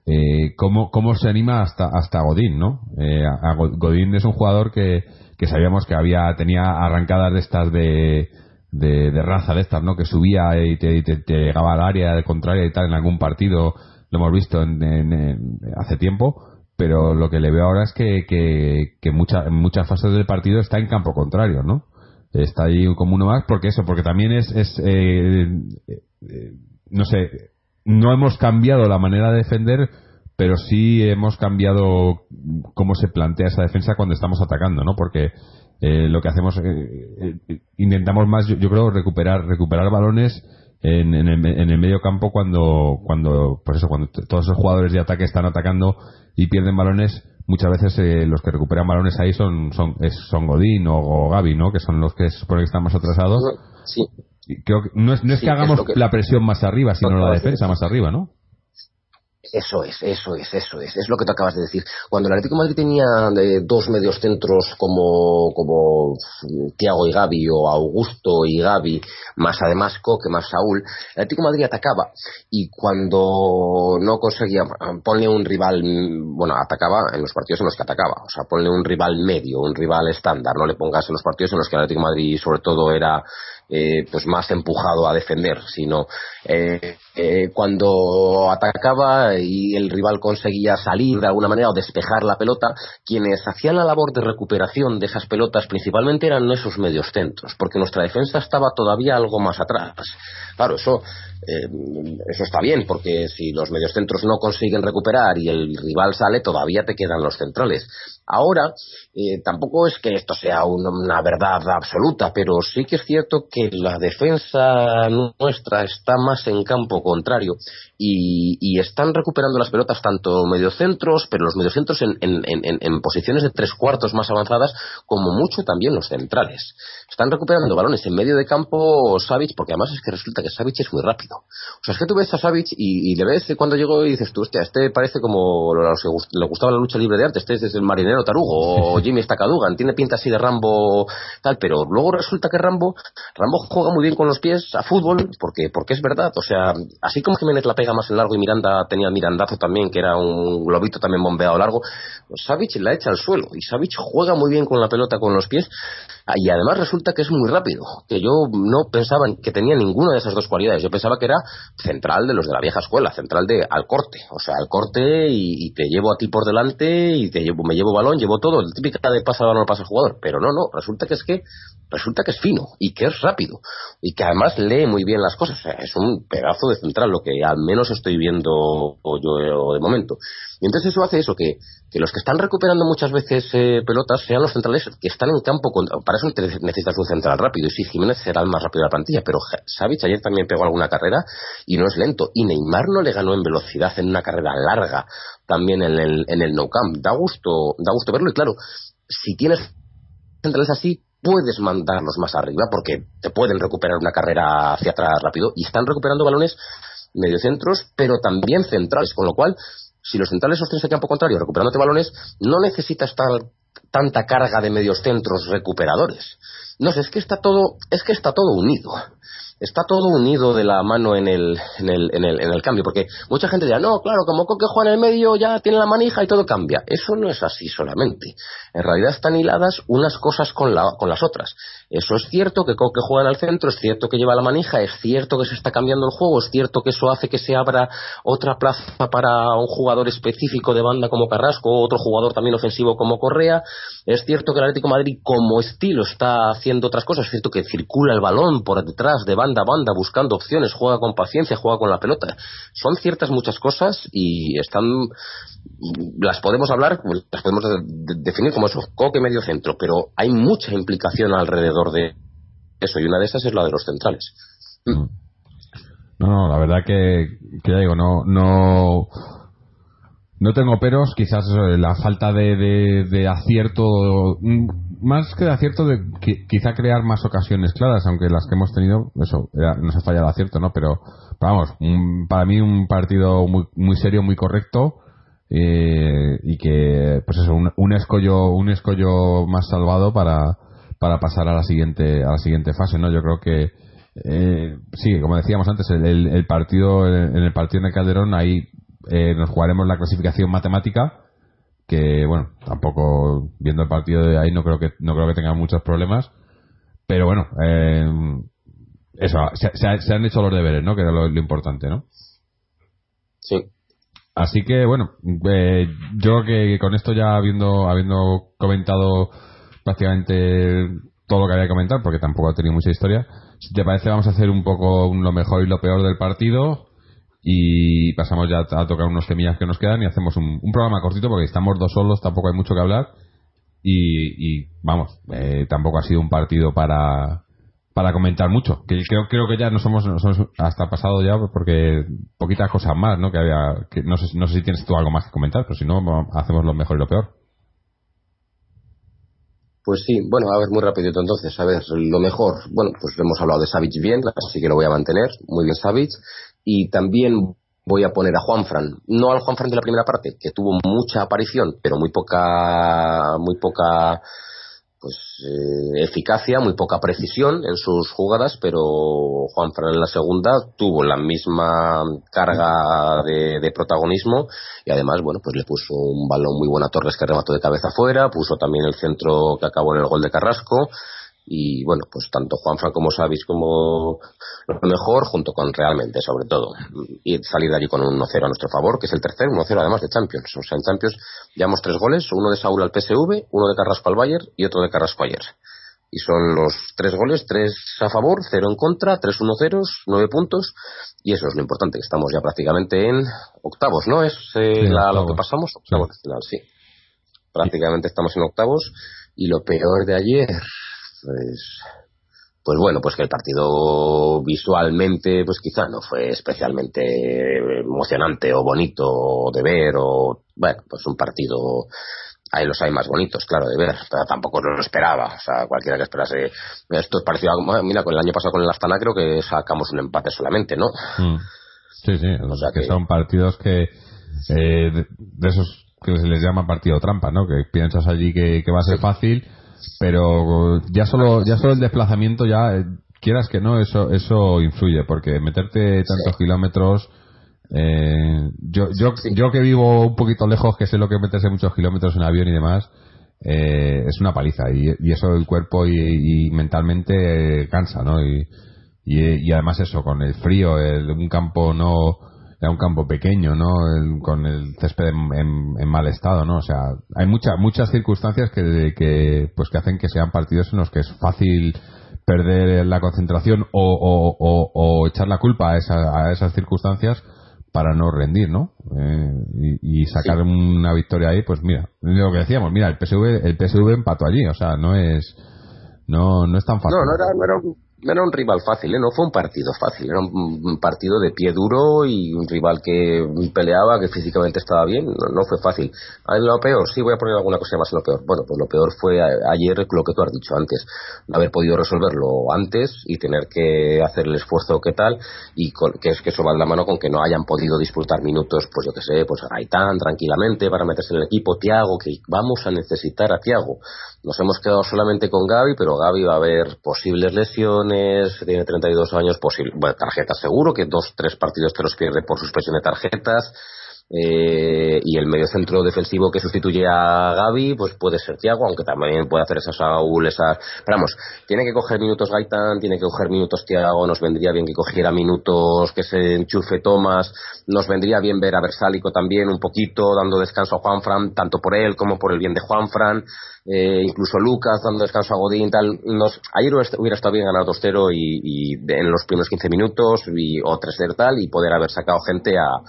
Eh, cómo, cómo se anima hasta, hasta Godín, ¿no? Eh, a Godín es un jugador que, que sabíamos que había tenía arrancadas de estas de, de, de raza de estas, ¿no? Que subía y te, te, te llegaba al área contraria y tal en algún partido. Lo hemos visto en, en, hace tiempo pero lo que le veo ahora es que, que, que mucha, en muchas fases del partido está en campo contrario, ¿no? Está ahí como uno más, porque eso, porque también es, es eh, eh, no sé, no hemos cambiado la manera de defender, pero sí hemos cambiado cómo se plantea esa defensa cuando estamos atacando, ¿no? Porque eh, lo que hacemos, intentamos más, yo, yo, creo, recuperar, recuperar balones en, en, el, en, el, medio campo cuando, cuando, por eso, cuando todos los jugadores de ataque están atacando y pierden balones, muchas veces eh, los que recuperan balones ahí son, son, son Godín o, o, Gaby, ¿no? Que son los que supone que están más atrasados. Sí. Creo que no es, no es sí, que hagamos es que... la presión más arriba, sino la defensa más arriba, ¿no? Eso es, eso es, eso es, es lo que tú acabas de decir. Cuando el Atlético Madrid tenía eh, dos medios centros como, como Thiago y Gaby o Augusto y Gaby, más además Coque, más Saúl, el Atlético Madrid atacaba. Y cuando no conseguía, ponle un rival, bueno, atacaba en los partidos en los que atacaba, o sea, ponle un rival medio, un rival estándar, no le pongas en los partidos en los que el Atlético Madrid sobre todo era eh, pues más empujado a defender, sino eh, eh, cuando atacaba y el rival conseguía salir de alguna manera o despejar la pelota, quienes hacían la labor de recuperación de esas pelotas principalmente eran esos medios centros, porque nuestra defensa estaba todavía algo más atrás. Claro, eso, eh, eso está bien, porque si los medios centros no consiguen recuperar y el rival sale, todavía te quedan los centrales. Ahora, eh, tampoco es que esto sea una, verdad absoluta, pero sí que es cierto que la defensa nuestra está más en campo contrario y, están recuperando las pelotas tanto mediocentros, pero los mediocentros en, en, en, posiciones de tres cuartos más avanzadas, como mucho también los centrales. Están recuperando balones en medio de campo Savic, porque además es que resulta que Savic es muy rápido. O sea, es que tú ves a Savic y, y le ves cuando llegó y dices tú, hostia, este parece como le gustaba la lucha libre de arte, este es el marinero tarugo o [LAUGHS] Jimmy Stakadugan, tiene pinta así de Rambo tal, pero luego resulta que Rambo, Rambo juega muy bien con los pies a fútbol, porque, porque es verdad, o sea, así como Jiménez la pega más en largo y Miranda tenía mirandazo también, que era un globito también bombeado largo, pues Savic la echa al suelo y Savic juega muy bien con la pelota con los pies y además resulta que es muy rápido, que yo no pensaba que tenía ninguna de esas dos cualidades, yo pensaba que era central de los de la vieja escuela, central de al corte, o sea, al corte y, y te llevo a ti por delante y te llevo, me llevo balón, llevo todo, el típica de pasa balón pasa el jugador, pero no, no, resulta que es que resulta que es fino y que es rápido y que además lee muy bien las cosas, es un pedazo de central lo que al menos estoy viendo yo de momento. Y entonces eso hace eso, que, que los que están recuperando muchas veces eh, pelotas sean los centrales que están en campo, con, para eso necesitas un central rápido, y sí, Jiménez será el más rápido de la plantilla, pero Savic ayer también pegó alguna carrera y no es lento, y Neymar no le ganó en velocidad en una carrera larga también en el, en el no camp, da gusto, da gusto verlo, y claro, si tienes centrales así, puedes mandarlos más arriba porque te pueden recuperar una carrera hacia atrás rápido y están recuperando balones mediocentros pero también centrales con lo cual si los centrales sostienen ese campo contrario recuperándote balones no necesitas tal, tanta carga de medios centros recuperadores. No sé es que está todo es que está todo unido está todo unido de la mano en el, en el, en el, en el cambio, porque mucha gente dirá, no, claro, como Coque juega en el medio ya tiene la manija y todo cambia. Eso no es así solamente. En realidad están hiladas unas cosas con, la, con las otras. Eso es cierto que Coque juega el centro, es cierto que lleva la manija, es cierto que se está cambiando el juego, es cierto que eso hace que se abra otra plaza para un jugador específico de banda como Carrasco, otro jugador también ofensivo como Correa, es cierto que el Atlético Madrid como estilo está haciendo otras cosas, es cierto que circula el balón por detrás de banda a banda buscando opciones, juega con paciencia, juega con la pelota. Son ciertas muchas cosas y están las podemos hablar, las podemos de, de, definir como eso, coque medio centro, pero hay mucha implicación alrededor de eso y una de esas es la de los centrales. No, no, la verdad que, ya digo, no, no, no tengo peros, quizás la falta de, de, acierto, más que de acierto, de quizá crear más ocasiones claras, aunque las que hemos tenido, eso, nos ha fallado acierto, ¿no? Pero, vamos, para mí un partido muy, muy serio, muy correcto, eh, y que, pues eso, un, un, escollo, un escollo más salvado para, para pasar a la siguiente a la siguiente fase no yo creo que eh, sí como decíamos antes el, el partido en el partido el Calderón ahí eh, nos jugaremos la clasificación matemática que bueno tampoco viendo el partido de ahí no creo que no creo que tenga muchos problemas. Pero bueno eh, eso se, se, se han hecho los deberes no que era lo importante no Sí. Así que bueno, eh, yo que con esto ya habiendo habiendo comentado prácticamente todo lo que había que comentar, porque tampoco ha tenido mucha historia, si te parece vamos a hacer un poco lo mejor y lo peor del partido y pasamos ya a tocar unos temillas que nos quedan y hacemos un, un programa cortito porque estamos dos solos, tampoco hay mucho que hablar y, y vamos, eh, tampoco ha sido un partido para para comentar mucho. Que creo, creo que ya nos hemos, nos hemos hasta pasado ya porque poquitas cosas más, ¿no? Que había, que no sé, no sé si tienes tú algo más que comentar, pero si no, hacemos lo mejor y lo peor. Pues sí, bueno, a ver, muy rapidito entonces, a ver, lo mejor, bueno, pues hemos hablado de Savic bien, así que lo voy a mantener, muy bien Savic, y también voy a poner a Juanfran, no al Juanfran de la primera parte, que tuvo mucha aparición, pero muy poca, muy poca pues eh, eficacia, muy poca precisión en sus jugadas, pero Juan Fran en la segunda tuvo la misma carga de, de, protagonismo y además, bueno, pues le puso un balón muy bueno a Torres que remató de cabeza afuera, puso también el centro que acabó en el gol de Carrasco y bueno, pues tanto Juanfran como Savis como lo mejor, junto con realmente, sobre todo, y salir de allí con un 1-0 a nuestro favor, que es el tercer 1-0 además de Champions. O sea, en Champions llevamos tres goles, uno de Saúl al PSV, uno de Carrasco al Bayern y otro de Carrasco ayer. Y son los tres goles, tres a favor, cero en contra, tres 1-0, nueve puntos, y eso es lo importante, que estamos ya prácticamente en octavos, ¿no? Es eh, Sí, la, lo que pasamos, octavos de final, sí. Prácticamente estamos en octavos, y lo peor de ayer, pues pues bueno, pues que el partido visualmente, pues quizá no fue especialmente emocionante o bonito de ver, o bueno, pues un partido, ahí los hay más bonitos, claro, de ver, pero tampoco lo esperaba, o sea, cualquiera que esperase, esto es parecido a, mira, con el año pasado con el Astana creo que sacamos un empate solamente, ¿no? Mm. Sí, sí, O sea que, que- son partidos que eh, de, de esos que se les llama partido trampa, ¿no? Que piensas allí que, que va a ser fácil, pero ya solo ya solo el desplazamiento ya eh, quieras que no eso eso influye porque meterte tantos kilómetros eh, yo yo Sí. yo que vivo un poquito lejos que sé lo que es meterse muchos kilómetros en avión y demás eh, es una paliza y, y eso el cuerpo y, y mentalmente cansa no y, y, y además eso con el frío el, un campo no era un campo pequeño no El- con el césped en, en- en mal estado no o sea hay muchas muchas circunstancias que, que pues que hacen que sean partidos en los que es fácil perder la concentración o, o, o, o echar la culpa a, esa- a esas circunstancias para no rendir, ¿no? Eh, y, y sacar Sí. una victoria ahí, pues mira, lo que decíamos, mira, el PSV, el PSV empató allí, o sea, no es, no, no es tan fácil. No, no era, no era, un, no era un rival fácil, ¿eh? no fue un partido fácil, era un, partido de pie duro y un rival que peleaba, que físicamente estaba bien, no, no fue fácil. Ah, Lo peor, sí voy a poner alguna cosa más en lo peor. Bueno, pues lo peor fue a- ayer lo que tú has dicho antes, no haber podido resolverlo antes y tener que hacer el esfuerzo que tal, y con- que es que eso va de la mano con que no hayan podido disfrutar minutos, pues yo que sé, pues Gaitán tranquilamente para meterse en el equipo, Tiago, que vamos a necesitar a Tiago. Nos hemos quedado solamente con Gaby, pero Gaby va a haber posibles lesiones, tiene 32 años, posible, bueno, tarjetas seguro, que dos, tres partidos te los pierde por suspensión de tarjetas. Eh, y el mediocentro defensivo que sustituye a Gaby, pues puede ser Tiago, aunque también puede hacer esas Saúl, esas. Pero vamos, tiene que coger minutos Gaitán, tiene que coger minutos Tiago, nos vendría bien que cogiera minutos que se enchufe Tomás, nos vendría bien ver a Versálico también un poquito, dando descanso a Juanfran, tanto por él como por el bien de Juanfran, eh, incluso Lucas dando descanso a Godín, tal. Nos, ayer hubiera estado bien ganar 2-0 y, y en los primeros 15 minutos y, o 3-0 tal y poder haber sacado gente a,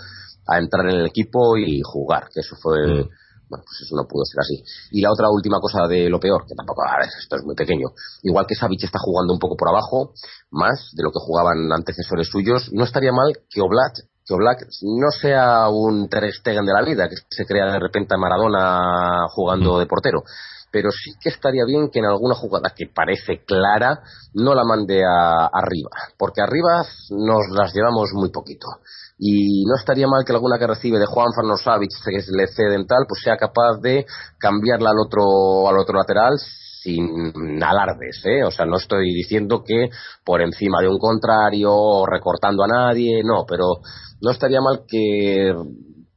a entrar en el equipo y jugar, que eso fue. Mm. Bueno, pues eso no pudo ser así. Y la otra última cosa de lo peor, que tampoco, a ver, esto es muy pequeño. Igual que Savic está jugando un poco por abajo, más de lo que jugaban antecesores suyos, no estaría mal que Oblak, que Oblak no sea un Ter Stegen de la vida, que se crea de repente a Maradona jugando Mm. de portero. Pero sí que estaría bien que en alguna jugada que parece clara no la mande a, arriba, porque arriba nos las llevamos muy poquito y no estaría mal que alguna que recibe de Juan Farnosavic que le ceden tal pues sea capaz de cambiarla al otro al otro lateral sin alardes, ¿eh? O sea, no estoy diciendo que por encima de un contrario o recortando a nadie, no, pero no estaría mal que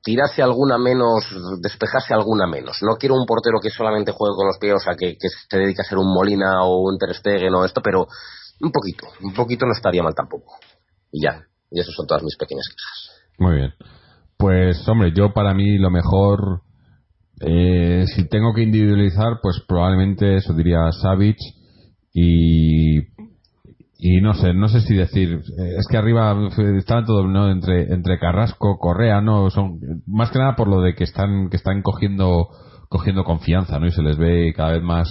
tirase alguna menos, despejase alguna menos. No quiero un portero que solamente juegue con los pies, o sea, que, se dedique a ser un Molina o un Ter Stegen o esto, pero un poquito, un poquito no estaría mal tampoco. Y ya, y esas son todas mis pequeñas quejas. Muy bien. Pues, hombre, yo para mí lo mejor, eh, si tengo que individualizar, pues probablemente eso diría Savic y y no sé, no sé si decir, eh, es que arriba están todo ¿no? entre entre Carrasco, Correa, no son más que nada por lo de que están que están cogiendo cogiendo confianza, ¿no? Y se les ve cada vez más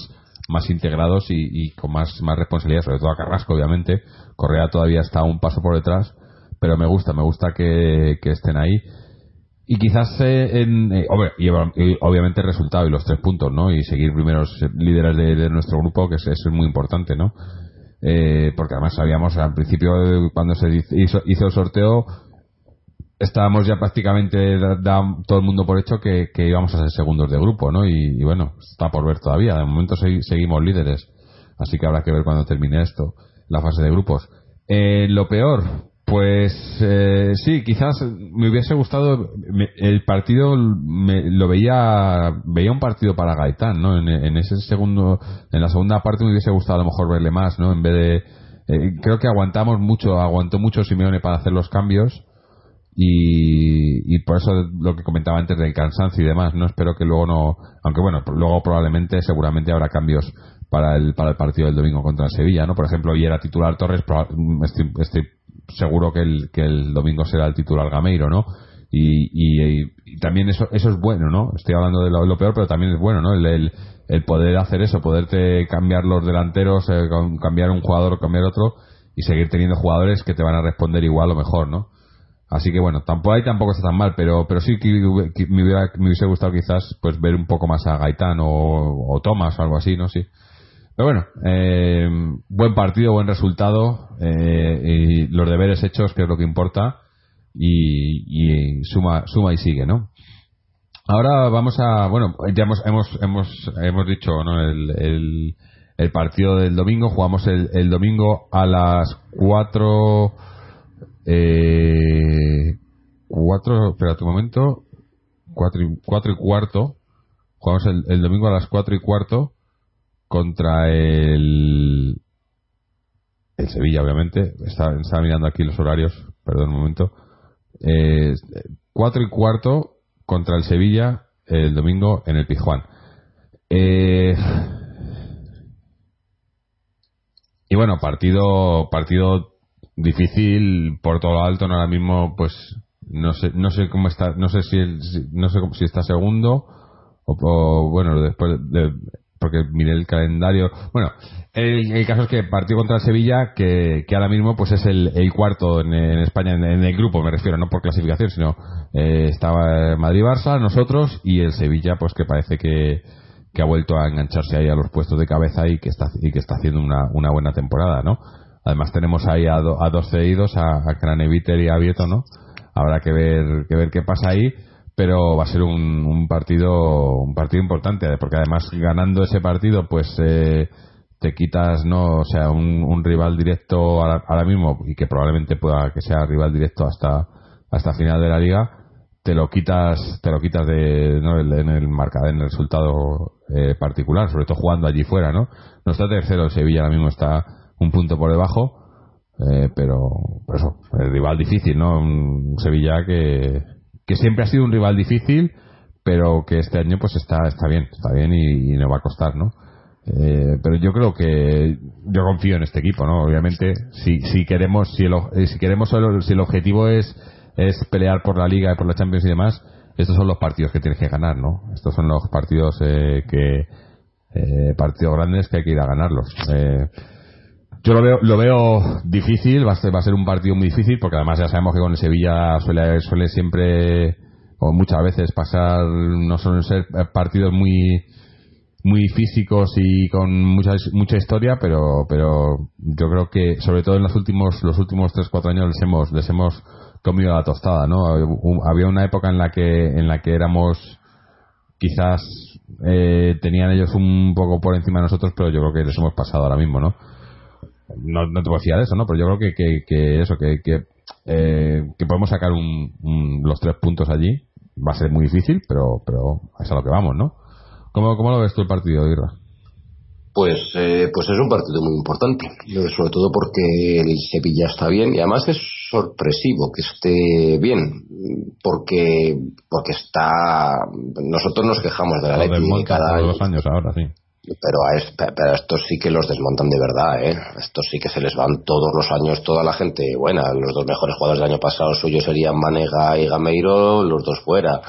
más integrados y, con más más responsabilidad, sobre todo a Carrasco, obviamente. Correa todavía está un paso por detrás, pero me gusta, me gusta que, estén ahí. Y quizás eh, en, eh, obviamente el resultado y los tres puntos, ¿no? Y seguir primeros líderes de, nuestro grupo, que es, es muy importante, ¿no? eh, porque además sabíamos al principio cuando se hizo, el sorteo estábamos ya prácticamente da, todo el mundo por hecho que, íbamos a ser segundos de grupo, ¿no? Y, bueno, está por ver todavía. De momento seguimos líderes, así que habrá que ver cuando termine esto, la fase de grupos. Eh, lo peor, pues eh, sí, quizás me hubiese gustado el partido me, lo veía veía un partido para Gaitán, ¿no? En, ese segundo en la segunda parte me hubiese gustado a lo mejor verle más, ¿no? En vez de eh, creo que aguantamos mucho, aguantó mucho Simeone para hacer los cambios y, por eso lo que comentaba antes del cansancio y demás, no espero que luego no, aunque bueno, luego probablemente seguramente habrá cambios para el para el partido del domingo contra Sevilla, ¿no? Por ejemplo, hoy era titular Torres, estoy seguro que el, que el domingo será el titular Gameiro, ¿no? Y, y, también eso eso es bueno, ¿no? Estoy hablando de lo, peor, pero también es bueno, ¿no? El, el, poder hacer eso, poderte cambiar los delanteros, eh, cambiar un jugador o cambiar otro y seguir teniendo jugadores que te van a responder igual o mejor, ¿no? Así que bueno, tampoco ahí tampoco está tan mal, pero pero sí que, me, hubiera, me hubiese gustado quizás pues ver un poco más a Gaitán o, o Tomás o algo así, ¿no? Sí. Pero bueno, eh, buen partido, buen resultado eh, y los deberes hechos, que es lo que importa, y, suma, suma y sigue, ¿no? Ahora vamos a, bueno, ya hemos, hemos, hemos, hemos dicho, ¿no? El, el, partido del domingo, jugamos el, el domingo a las 4, eh, 4, espera un momento, 4 y, cuatro y cuarto, jugamos el, el domingo a las 4 y cuarto, contra el el Sevilla, obviamente. Estaba, mirando aquí los horarios, perdón un momento. Eh, cuatro y cuarto contra el Sevilla el domingo en el Pijuán. Eh, y bueno, partido partido difícil por todo lo alto. Ahora mismo, pues no sé no sé cómo está, no sé si no sé si está segundo o, o bueno después de, porque mire el calendario. Bueno, el, caso es que partió contra el Sevilla, que, que ahora mismo pues es el, el cuarto en, España, en, el grupo, me refiero, no por clasificación, sino eh, estaba Madrid-Barça, nosotros, y el Sevilla, pues que parece que, que ha vuelto a engancharse ahí a los puestos de cabeza y que está, y que está haciendo una, una buena temporada, ¿no? Además tenemos ahí a, a dos cedidos, a, a Craneviter y a Vieto, ¿no? Habrá que ver, que ver qué pasa ahí pero va a ser un, un, partido un partido importante porque además ganando ese partido pues eh, te quitas no o sea un, un rival directo ahora, mismo y que probablemente pueda que sea rival directo hasta hasta final de la liga te lo quitas te lo quitas de ¿no? en el marcador en el resultado eh, particular sobre todo jugando allí fuera no no está tercero el Sevilla ahora mismo está un punto por debajo eh, pero por eso el rival difícil no un Sevilla que que siempre ha sido un rival difícil, pero que este año pues está está bien, está bien y, no va a costar, ¿no? Eh, pero yo creo que yo confío en este equipo, ¿no? Obviamente, si, si queremos si el, eh, si queremos si el objetivo es es pelear por la Liga y por la Champions y demás, estos son los partidos que tienes que ganar, ¿no? Estos son los partidos eh, que partidos grandes que hay que ir a ganarlos. Yo lo veo, lo veo difícil, va a, ser, va a ser un partido muy difícil, porque además ya sabemos que con el Sevilla suele, suele siempre, o muchas veces pasar, no suelen ser partidos muy, muy físicos y con mucha, mucha historia, pero, pero yo creo que sobre todo en los últimos, los últimos 3-4 años les hemos, les hemos comido la tostada, ¿no? Había una época en la que, en la que éramos quizás eh, tenían ellos un poco por encima de nosotros, pero yo creo que les hemos pasado ahora mismo, ¿no? No, no te puedo decir eso, ¿no? Pero yo creo que, que, que eso, que, que, eh, que podemos sacar un, un- los tres puntos allí. Va a ser muy difícil, pero, pero es a lo que vamos, ¿no? ¿Cómo, cómo lo ves tú el partido, Irra? Pues, eh, pues es un partido muy importante, sobre todo porque el Sevilla está bien y además es sorpresivo que esté bien, porque porque está nosotros nos quejamos de la Leti cada años ahora, sí. Pero a, pero a estos sí que los desmontan de verdad, ¿eh? Estos sí que se les van todos los años toda la gente buena. Los dos mejores jugadores del año pasado suyos serían Manega y Gameiro, los dos fuera.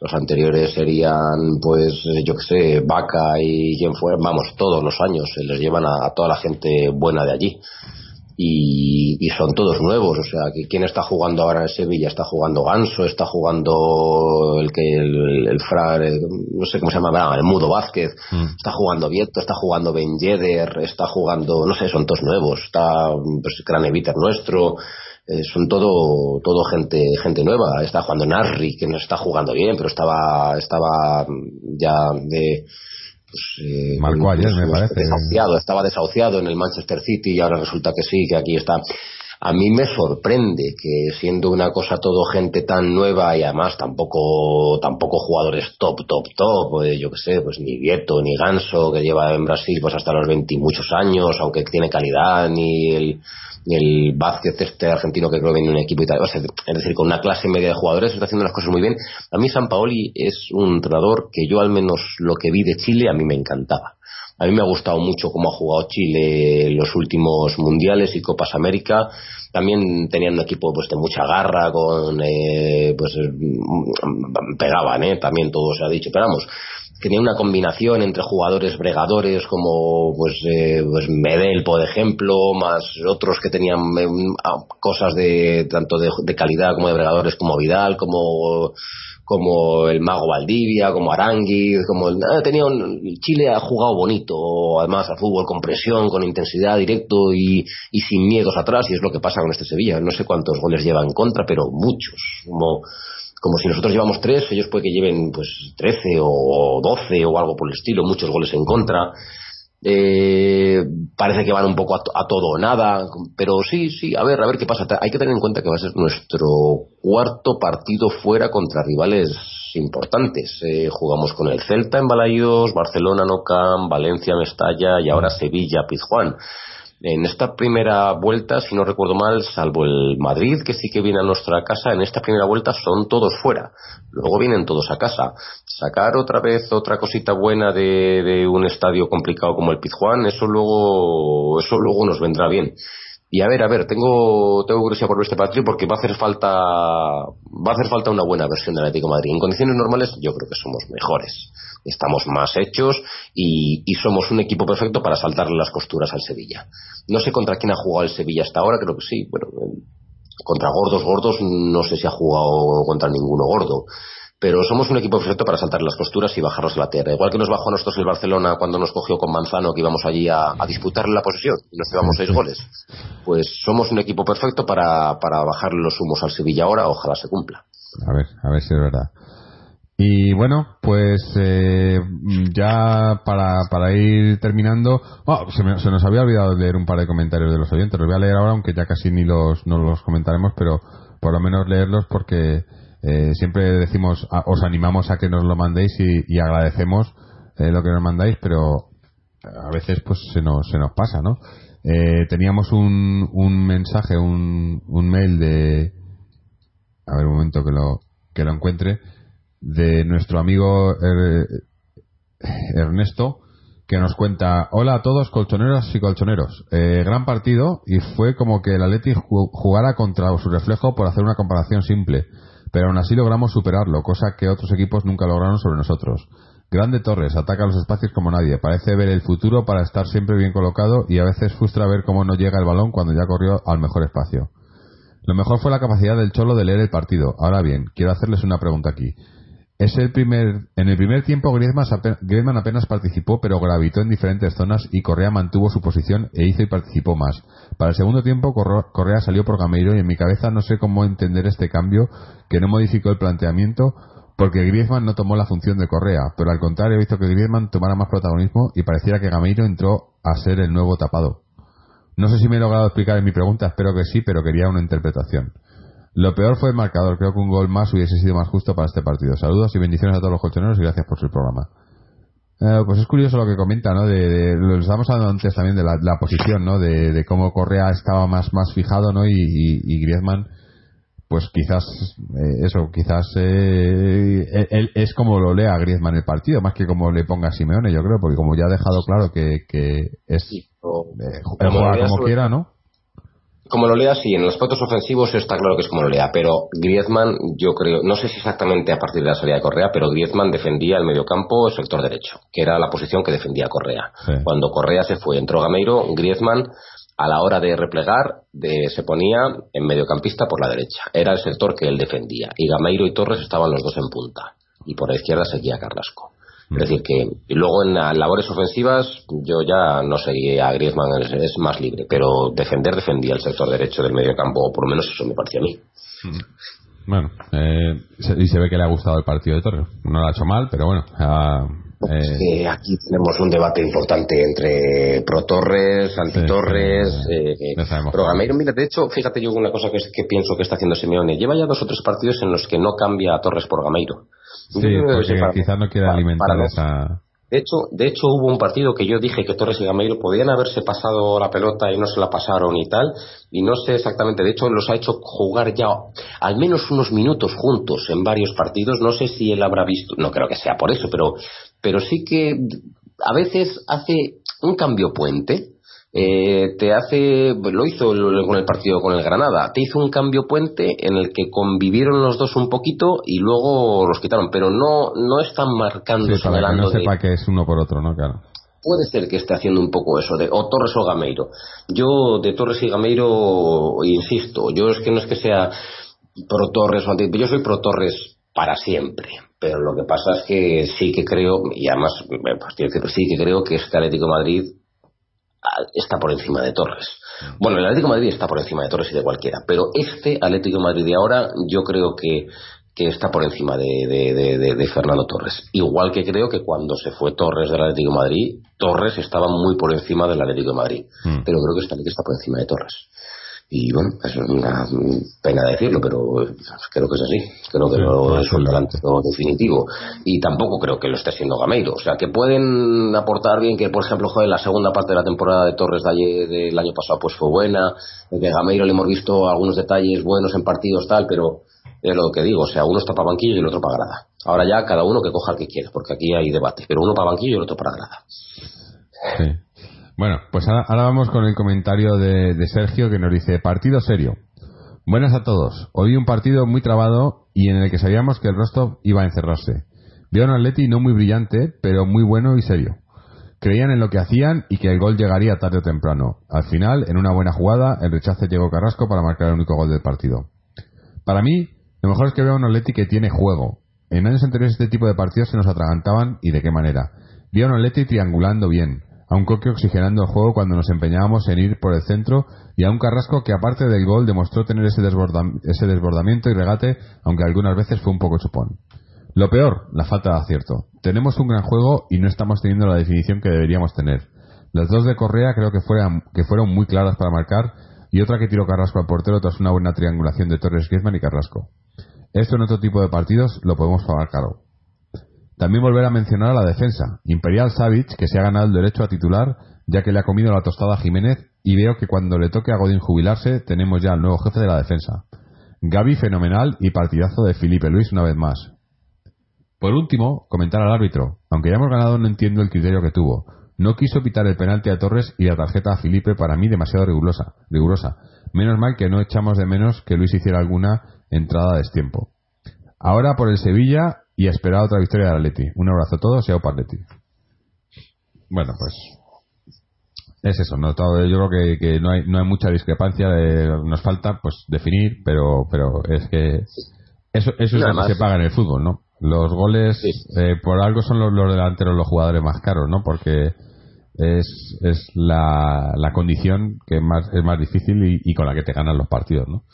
Los anteriores serían, pues, yo qué sé, Vaca y quien fuera. Vamos, todos los años se les llevan a toda la gente buena de allí. Y, y son todos nuevos, o sea, que ¿quién está jugando ahora en Sevilla? Está jugando Ganso, está jugando el que el, el Fra, el- no sé cómo se llama, el Mudo Vázquez, Mm. está jugando Vieto, está jugando Ben Yedder, está jugando, no sé, son todos nuevos, está pues Craneviter nuestro, eh, son todo todo gente gente nueva, está jugando Narri, que no está jugando bien, pero estaba estaba ya de pues, eh, Marcó con- ayer, me pues, parece. desahuciado, estaba desahuciado en el Manchester City y ahora resulta que sí, que aquí está. A mí me sorprende que siendo una cosa todo gente tan nueva y además tampoco tampoco jugadores top, top, top, eh, yo que sé, pues ni Vieto ni Ganso que lleva en Brasil pues hasta los 20 y muchos años, aunque tiene calidad, ni el, el Vázquez este argentino que creo que viene en un equipo y es decir, con una clase media de jugadores está haciendo las cosas muy bien. A mí San Paoli es un entrenador que yo al menos lo que vi de Chile a mí me encantaba. A mí me ha gustado mucho cómo ha jugado Chile los últimos mundiales y Copas América. También tenían un equipo pues de mucha garra, con eh, pues mm, pegaban, eh, también todo se ha dicho, pero vamos, tenía una combinación entre jugadores bregadores como pues, eh, pues Medel, por ejemplo, más otros que tenían eh, un- a- cosas de tanto de, calidad como de bregadores como Vidal, como como el mago Valdivia, como Aranguiz, como el, ah, tenía un- Chile ha jugado bonito, además al fútbol con presión, con intensidad, directo y, y sin miedos atrás, y es lo que pasa con este Sevilla. No sé cuántos goles lleva en contra, pero muchos. Como, como si nosotros llevamos tres, ellos puede que lleven pues 13 o 12 o algo por el estilo, muchos goles en contra. Eh, parece que van un poco a, to- a todo o nada, pero sí, sí, a ver, a ver qué pasa. Hay que tener en cuenta que va a ser nuestro cuarto partido fuera contra rivales importantes. Eh, jugamos con el Celta en Balaídos, Barcelona, Nou Camp, Valencia, Mestalla y ahora Sevilla, Pizjuán. En esta primera vuelta, si no recuerdo mal, salvo el Madrid, que sí que viene a nuestra casa, en esta primera vuelta son todos fuera. Luego vienen todos a casa. Sacar otra vez otra cosita buena de, de un estadio complicado como el Pizjuán, eso luego, eso luego nos vendrá bien. Y a ver, a ver, tengo, tengo curiosidad por este partido porque va a hacer falta, va a hacer falta una buena versión del Atlético Madrid. En condiciones normales, yo creo que somos mejores. Estamos más hechos y, y somos un equipo perfecto para saltarle las costuras al Sevilla. No sé contra quién ha jugado el Sevilla hasta ahora, creo que sí. Bueno, eh, contra gordos, gordos, no sé si ha jugado contra ninguno gordo. Pero somos un equipo perfecto para saltar las costuras y bajarnos la tierra. Igual que nos bajó a nosotros el Barcelona cuando nos cogió con Manzano, que íbamos allí a, a disputarle la posesión y nos llevamos seis goles. Pues somos un equipo perfecto para, para bajarle los humos al Sevilla ahora, ojalá se cumpla. A ver, a ver si es verdad. Y bueno, pues eh, ya para, para ir terminando, oh, se, se nos había olvidado leer un par de comentarios de los oyentes. Los voy a leer ahora, aunque ya casi ni los no los comentaremos, pero por lo menos leerlos porque eh, siempre decimos, os animamos a que nos lo mandéis y, agradecemos eh, lo que nos mandáis, pero a veces pues se nos, se nos pasa, ¿no? Eh, teníamos un, un mensaje, un, un mail de, a ver un momento que lo, que lo encuentre, de nuestro amigo Er- Ernesto, que nos cuenta, hola a todos colchoneros y colchoneros, Eh, gran partido y fue como que el Atleti ju- jugara contra su reflejo por hacer una comparación simple, pero aún así logramos superarlo, cosa que otros equipos nunca lograron sobre nosotros. Grande Torres, ataca los espacios como nadie, parece ver el futuro para estar siempre bien colocado y a veces frustra ver cómo no llega el balón cuando ya corrió al mejor espacio. Lo mejor fue la capacidad del Cholo de leer el partido. Ahora bien, quiero hacerles una pregunta aquí. Es el primer, en el primer tiempo Griezmann, ape- Griezmann apenas participó, pero gravitó en diferentes zonas y Correa mantuvo su posición e hizo y participó más. Para el segundo tiempo Correa salió por Gameiro y en mi cabeza no sé cómo entender este cambio que no modificó el planteamiento porque Griezmann no tomó la función de Correa, pero al contrario he visto que Griezmann tomara más protagonismo y pareciera que Gameiro entró a ser el nuevo tapado. No sé si me he logrado explicar en mi pregunta, espero que sí, pero quería una interpretación. Lo peor fue el marcador, creo que un gol más hubiese sido más justo para este partido. Saludos y bendiciones a todos los colchoneros y gracias por su programa. Eh, pues es curioso lo que comenta, ¿no? De, de- lo estábamos hablando antes también de la, la posición, ¿no? De, de cómo Correa estaba más, más fijado, ¿no? Y, y, y Griezmann, pues quizás, eh, eso, quizás eh, él, él es como lo lea Griezmann el partido, más que como le ponga Simeone, yo creo, porque como ya ha dejado claro que, que es Sí, o- eh, juega como quiera, ¿no? Como lo lea, sí, en los aspectos ofensivos está claro que es como lo lea, pero Griezmann, yo creo, no sé si exactamente a partir de la salida de Correa, pero Griezmann defendía el mediocampo sector derecho, que era la posición que defendía Correa. Sí. Cuando Correa se fue, entró Gameiro, Griezmann a la hora de replegar de- se ponía en mediocampista por la derecha. Era el sector que él defendía. Y Gameiro y Torres estaban los dos en punta. Y por la izquierda seguía Carrasco. Es decir, que luego en labores ofensivas yo ya no seguía a Griezmann, es, más libre, pero defender defendía el sector derecho del mediocampo, o por lo menos eso me parecía a mí. Bueno, eh, y se ve que le ha gustado el partido de Torres. No lo ha hecho mal, pero bueno. ah, eh, Eh, aquí tenemos un debate importante entre pro Torres, anti Torres, eh, cómo. Gameiro. Mira, de hecho, fíjate yo una cosa que, pienso que está haciendo Simeone. Lleva ya dos o tres partidos en los que no cambia a Torres por Gameiro. sí, porque para- quizás no quiere alimentar para esa. De hecho, de hecho hubo un partido que yo dije que Torres y Gameiro podían haberse pasado la pelota y no se la pasaron y tal, y no sé exactamente, de hecho los ha hecho jugar ya al menos unos minutos juntos en varios partidos, no sé si él habrá visto, no creo que sea por eso, pero, pero sí que a veces hace un cambio puente, eh, te hace, lo hizo con el partido con el Granada, te hizo un cambio puente en el que convivieron los dos un poquito y luego los quitaron, pero no, no están marcando, Sí, para que señalando no de- sepa que es uno por otro, ¿no? Claro. puede ser que esté haciendo un poco eso de o Torres o Gameiro. Yo de Torres y Gameiro insisto, yo es que no es que sea pro Torres o anti, yo soy pro Torres para siempre, pero lo que pasa es que sí que creo y además eh, pues, sí que creo que este Atlético de Madrid está por encima de Torres. Bueno, el Atlético de Madrid está por encima de Torres y de cualquiera, pero este Atlético de Madrid de ahora yo creo que, que está por encima de, de- de- de- de Fernando Torres. Igual que creo que cuando se fue Torres del Atlético de Madrid, Torres estaba muy por encima del Atlético de Madrid, Mm. pero creo que este Atlético está por encima de Torres. Y bueno, eso es una pena decirlo, pero creo que es así. Creo que Sí, no es un delantero definitivo. Y tampoco creo que lo esté siendo Gameiro. O sea, que pueden aportar bien que, por ejemplo, joder, la segunda parte de la temporada de Torres de ayer- del año pasado pues fue buena. Que Gameiro le hemos visto algunos detalles buenos en partidos tal, pero es lo que digo. O sea, uno está para banquillo y el otro para grada. Ahora ya cada uno que coja el que quiere, porque aquí hay debate. Pero uno para banquillo y el otro para grada. Sí. Bueno, pues ahora, vamos con el comentario de, de Sergio que nos dice, partido serio. Buenas a todos. Hoy un partido muy trabado y en el que sabíamos que el Rostov iba a encerrarse. Veo un Atleti no muy brillante, pero muy bueno y serio. Creían en lo que hacían y que el gol llegaría tarde o temprano. Al final, en una buena jugada, el rechace llegó Carrasco para marcar el único gol del partido. Para mí, lo mejor es que veo un Atleti que tiene juego. En años anteriores este tipo de partidos se nos atragantaban y de qué manera. Vi a un Atleti triangulando bien, a un Coque oxigenando el juego cuando nos empeñábamos en ir por el centro y a un Carrasco que aparte del gol demostró tener ese, desborda- ese desbordamiento y regate, aunque algunas veces fue un poco chupón. Lo peor, la falta de acierto. Tenemos un gran juego y no estamos teniendo la definición que deberíamos tener. Las dos de Correa creo que, fueron muy claras para marcar y otra que tiró Carrasco al portero tras una buena triangulación de Torres, Griezmann y Carrasco. Esto en otro tipo de partidos lo podemos pagar. También volver a mencionar a la defensa. Imperial Savic, que se ha ganado el derecho a titular, ya que le ha comido la tostada a Jiménez, y veo que cuando le toque a Godín jubilarse, tenemos ya al nuevo jefe de la defensa. Gaby fenomenal y partidazo de Felipe Luis una vez más. Por último, comentar al árbitro. Aunque ya hemos ganado, no entiendo el criterio que tuvo. No quiso pitar el penalti a Torres y la tarjeta a Felipe para mí demasiado rigurosa. rigurosa. Menos mal que no echamos de menos que Luis hiciera alguna entrada a destiempo. Ahora por el Sevilla y a esperar otra victoria del Atleti. Un abrazo a todos y a Atleti. Bueno, pues es eso. ¿no? Todo- yo creo que, que no, hay, no hay mucha discrepancia. de- nos falta pues definir, pero pero es que eso, eso es lo que se paga en el fútbol, ¿no? Los goles, Sí. eh, por algo son los, los delanteros los jugadores más caros, ¿no? Porque es, es la, la condición que más, es más difícil y, y con la que te ganan los partidos, ¿no?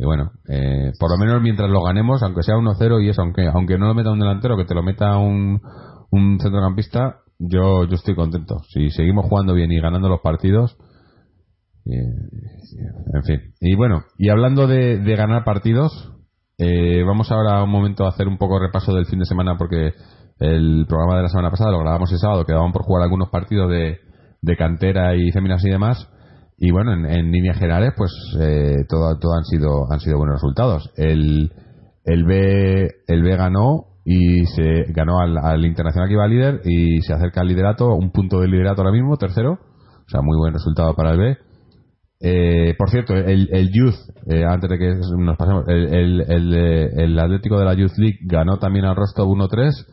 Y bueno, eh, por lo menos mientras lo ganemos, aunque sea 1-0 y eso, aunque aunque no lo meta un delantero, que te lo meta un, un centrocampista, yo, yo estoy contento. Si seguimos jugando bien y ganando los partidos, en fin. Y bueno, y hablando de, de ganar partidos, eh, vamos ahora un momento a hacer un poco repaso del fin de semana porque el programa de la semana pasada lo grabamos el sábado, quedaban por jugar algunos partidos de, de cantera y féminas y demás. Y bueno, en, en líneas generales, pues eh, todo, todo han sido han sido buenos resultados. El, el B el B ganó y se ganó al, al Internacional que iba líder y se acerca al liderato, un punto de liderato ahora mismo, tercero. O sea, muy buen resultado para el B. Eh, por cierto, el, el Youth, eh, antes de que nos pasemos, el, el, el, eh, Atlético de la Youth League ganó también al Rostov 1-3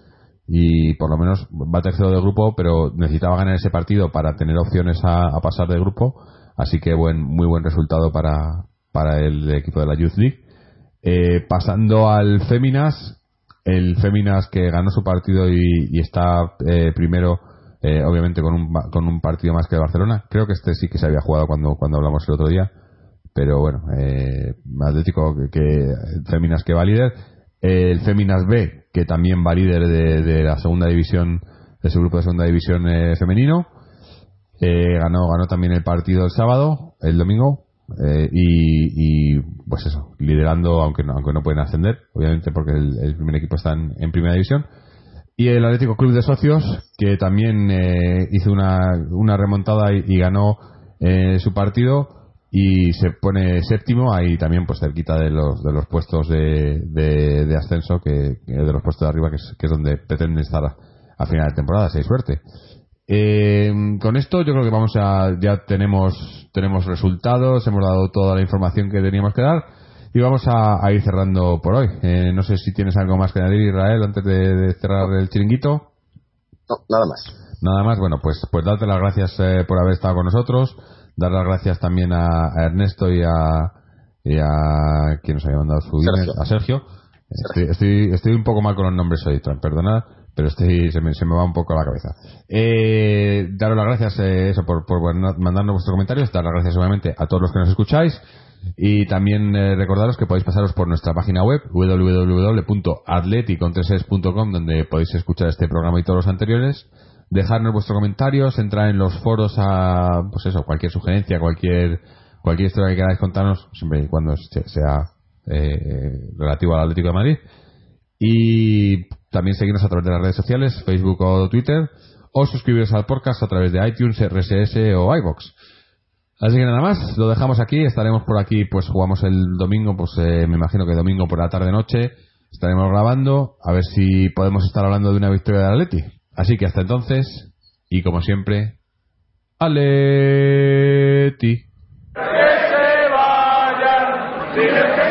y por lo menos va tercero de grupo, pero necesitaba ganar ese partido para tener opciones a, a pasar de grupo. Así que buen, muy buen resultado para, para el equipo de la Youth League. Eh, pasando al Féminas, el Féminas que ganó su partido y, está eh, primero, eh, obviamente con un, con un partido más que el Barcelona. Creo que este sí que se había jugado cuando, cuando hablamos el otro día. Pero bueno, eh, Atlético que, que Féminas que va líder. El Féminas B, que también va líder de, de la segunda división, de su grupo de segunda división femenino. Eh, ganó, ganó también el partido el sábado, el domingo, eh, y, y, pues eso, liderando, aunque no, aunque no pueden ascender, obviamente porque el, primer equipo está en, primera división. Y el Atlético Club de Socios, que también eh, hizo una, una remontada y, ganó eh, su partido y se pone séptimo, ahí también pues cerquita de los, de los puestos de, de, de ascenso, que, de los puestos de arriba, que es, que es donde pretenden estar a, a final de temporada, si hay suerte. Eh, con esto yo creo que vamos a ya tenemos tenemos resultados hemos dado toda la información que teníamos que dar y vamos a, a ir cerrando por hoy. Eh, no sé si tienes algo más que añadir Israel antes de, de, cerrar el chiringuito. No nada más. Nada más. Bueno pues pues darte las gracias eh, por haber estado con nosotros dar las gracias también a, a Ernesto y a y a quien nos había mandado su Sergio. a Sergio, Estoy, estoy, estoy un poco mal con los nombres hoy, perdonad, pero estoy, se, me, se me va un poco la cabeza. Eh, daros las gracias eh, eso por, por mandarnos vuestros comentarios, dar las gracias obviamente a todos los que nos escucháis. Y también eh, recordaros que podéis pasaros por nuestra página web www.atleticontreses.com donde podéis escuchar este programa y todos los anteriores. Dejarnos vuestros comentarios entrar en los foros a pues eso cualquier sugerencia cualquier cualquier historia que queráis contarnos siempre y cuando sea eh, relativo al Atlético de Madrid. Y también seguirnos a través de las redes sociales, Facebook o Twitter, o suscribiros al podcast a través de iTunes, RSS o iBox. Así que nada más, lo dejamos aquí, estaremos por aquí, pues jugamos el domingo, pues eh, me imagino que domingo por la tarde noche, estaremos grabando, a ver si podemos estar hablando de una victoria de Atleti. Así que hasta entonces, y como siempre, Aleti. Que se vayan,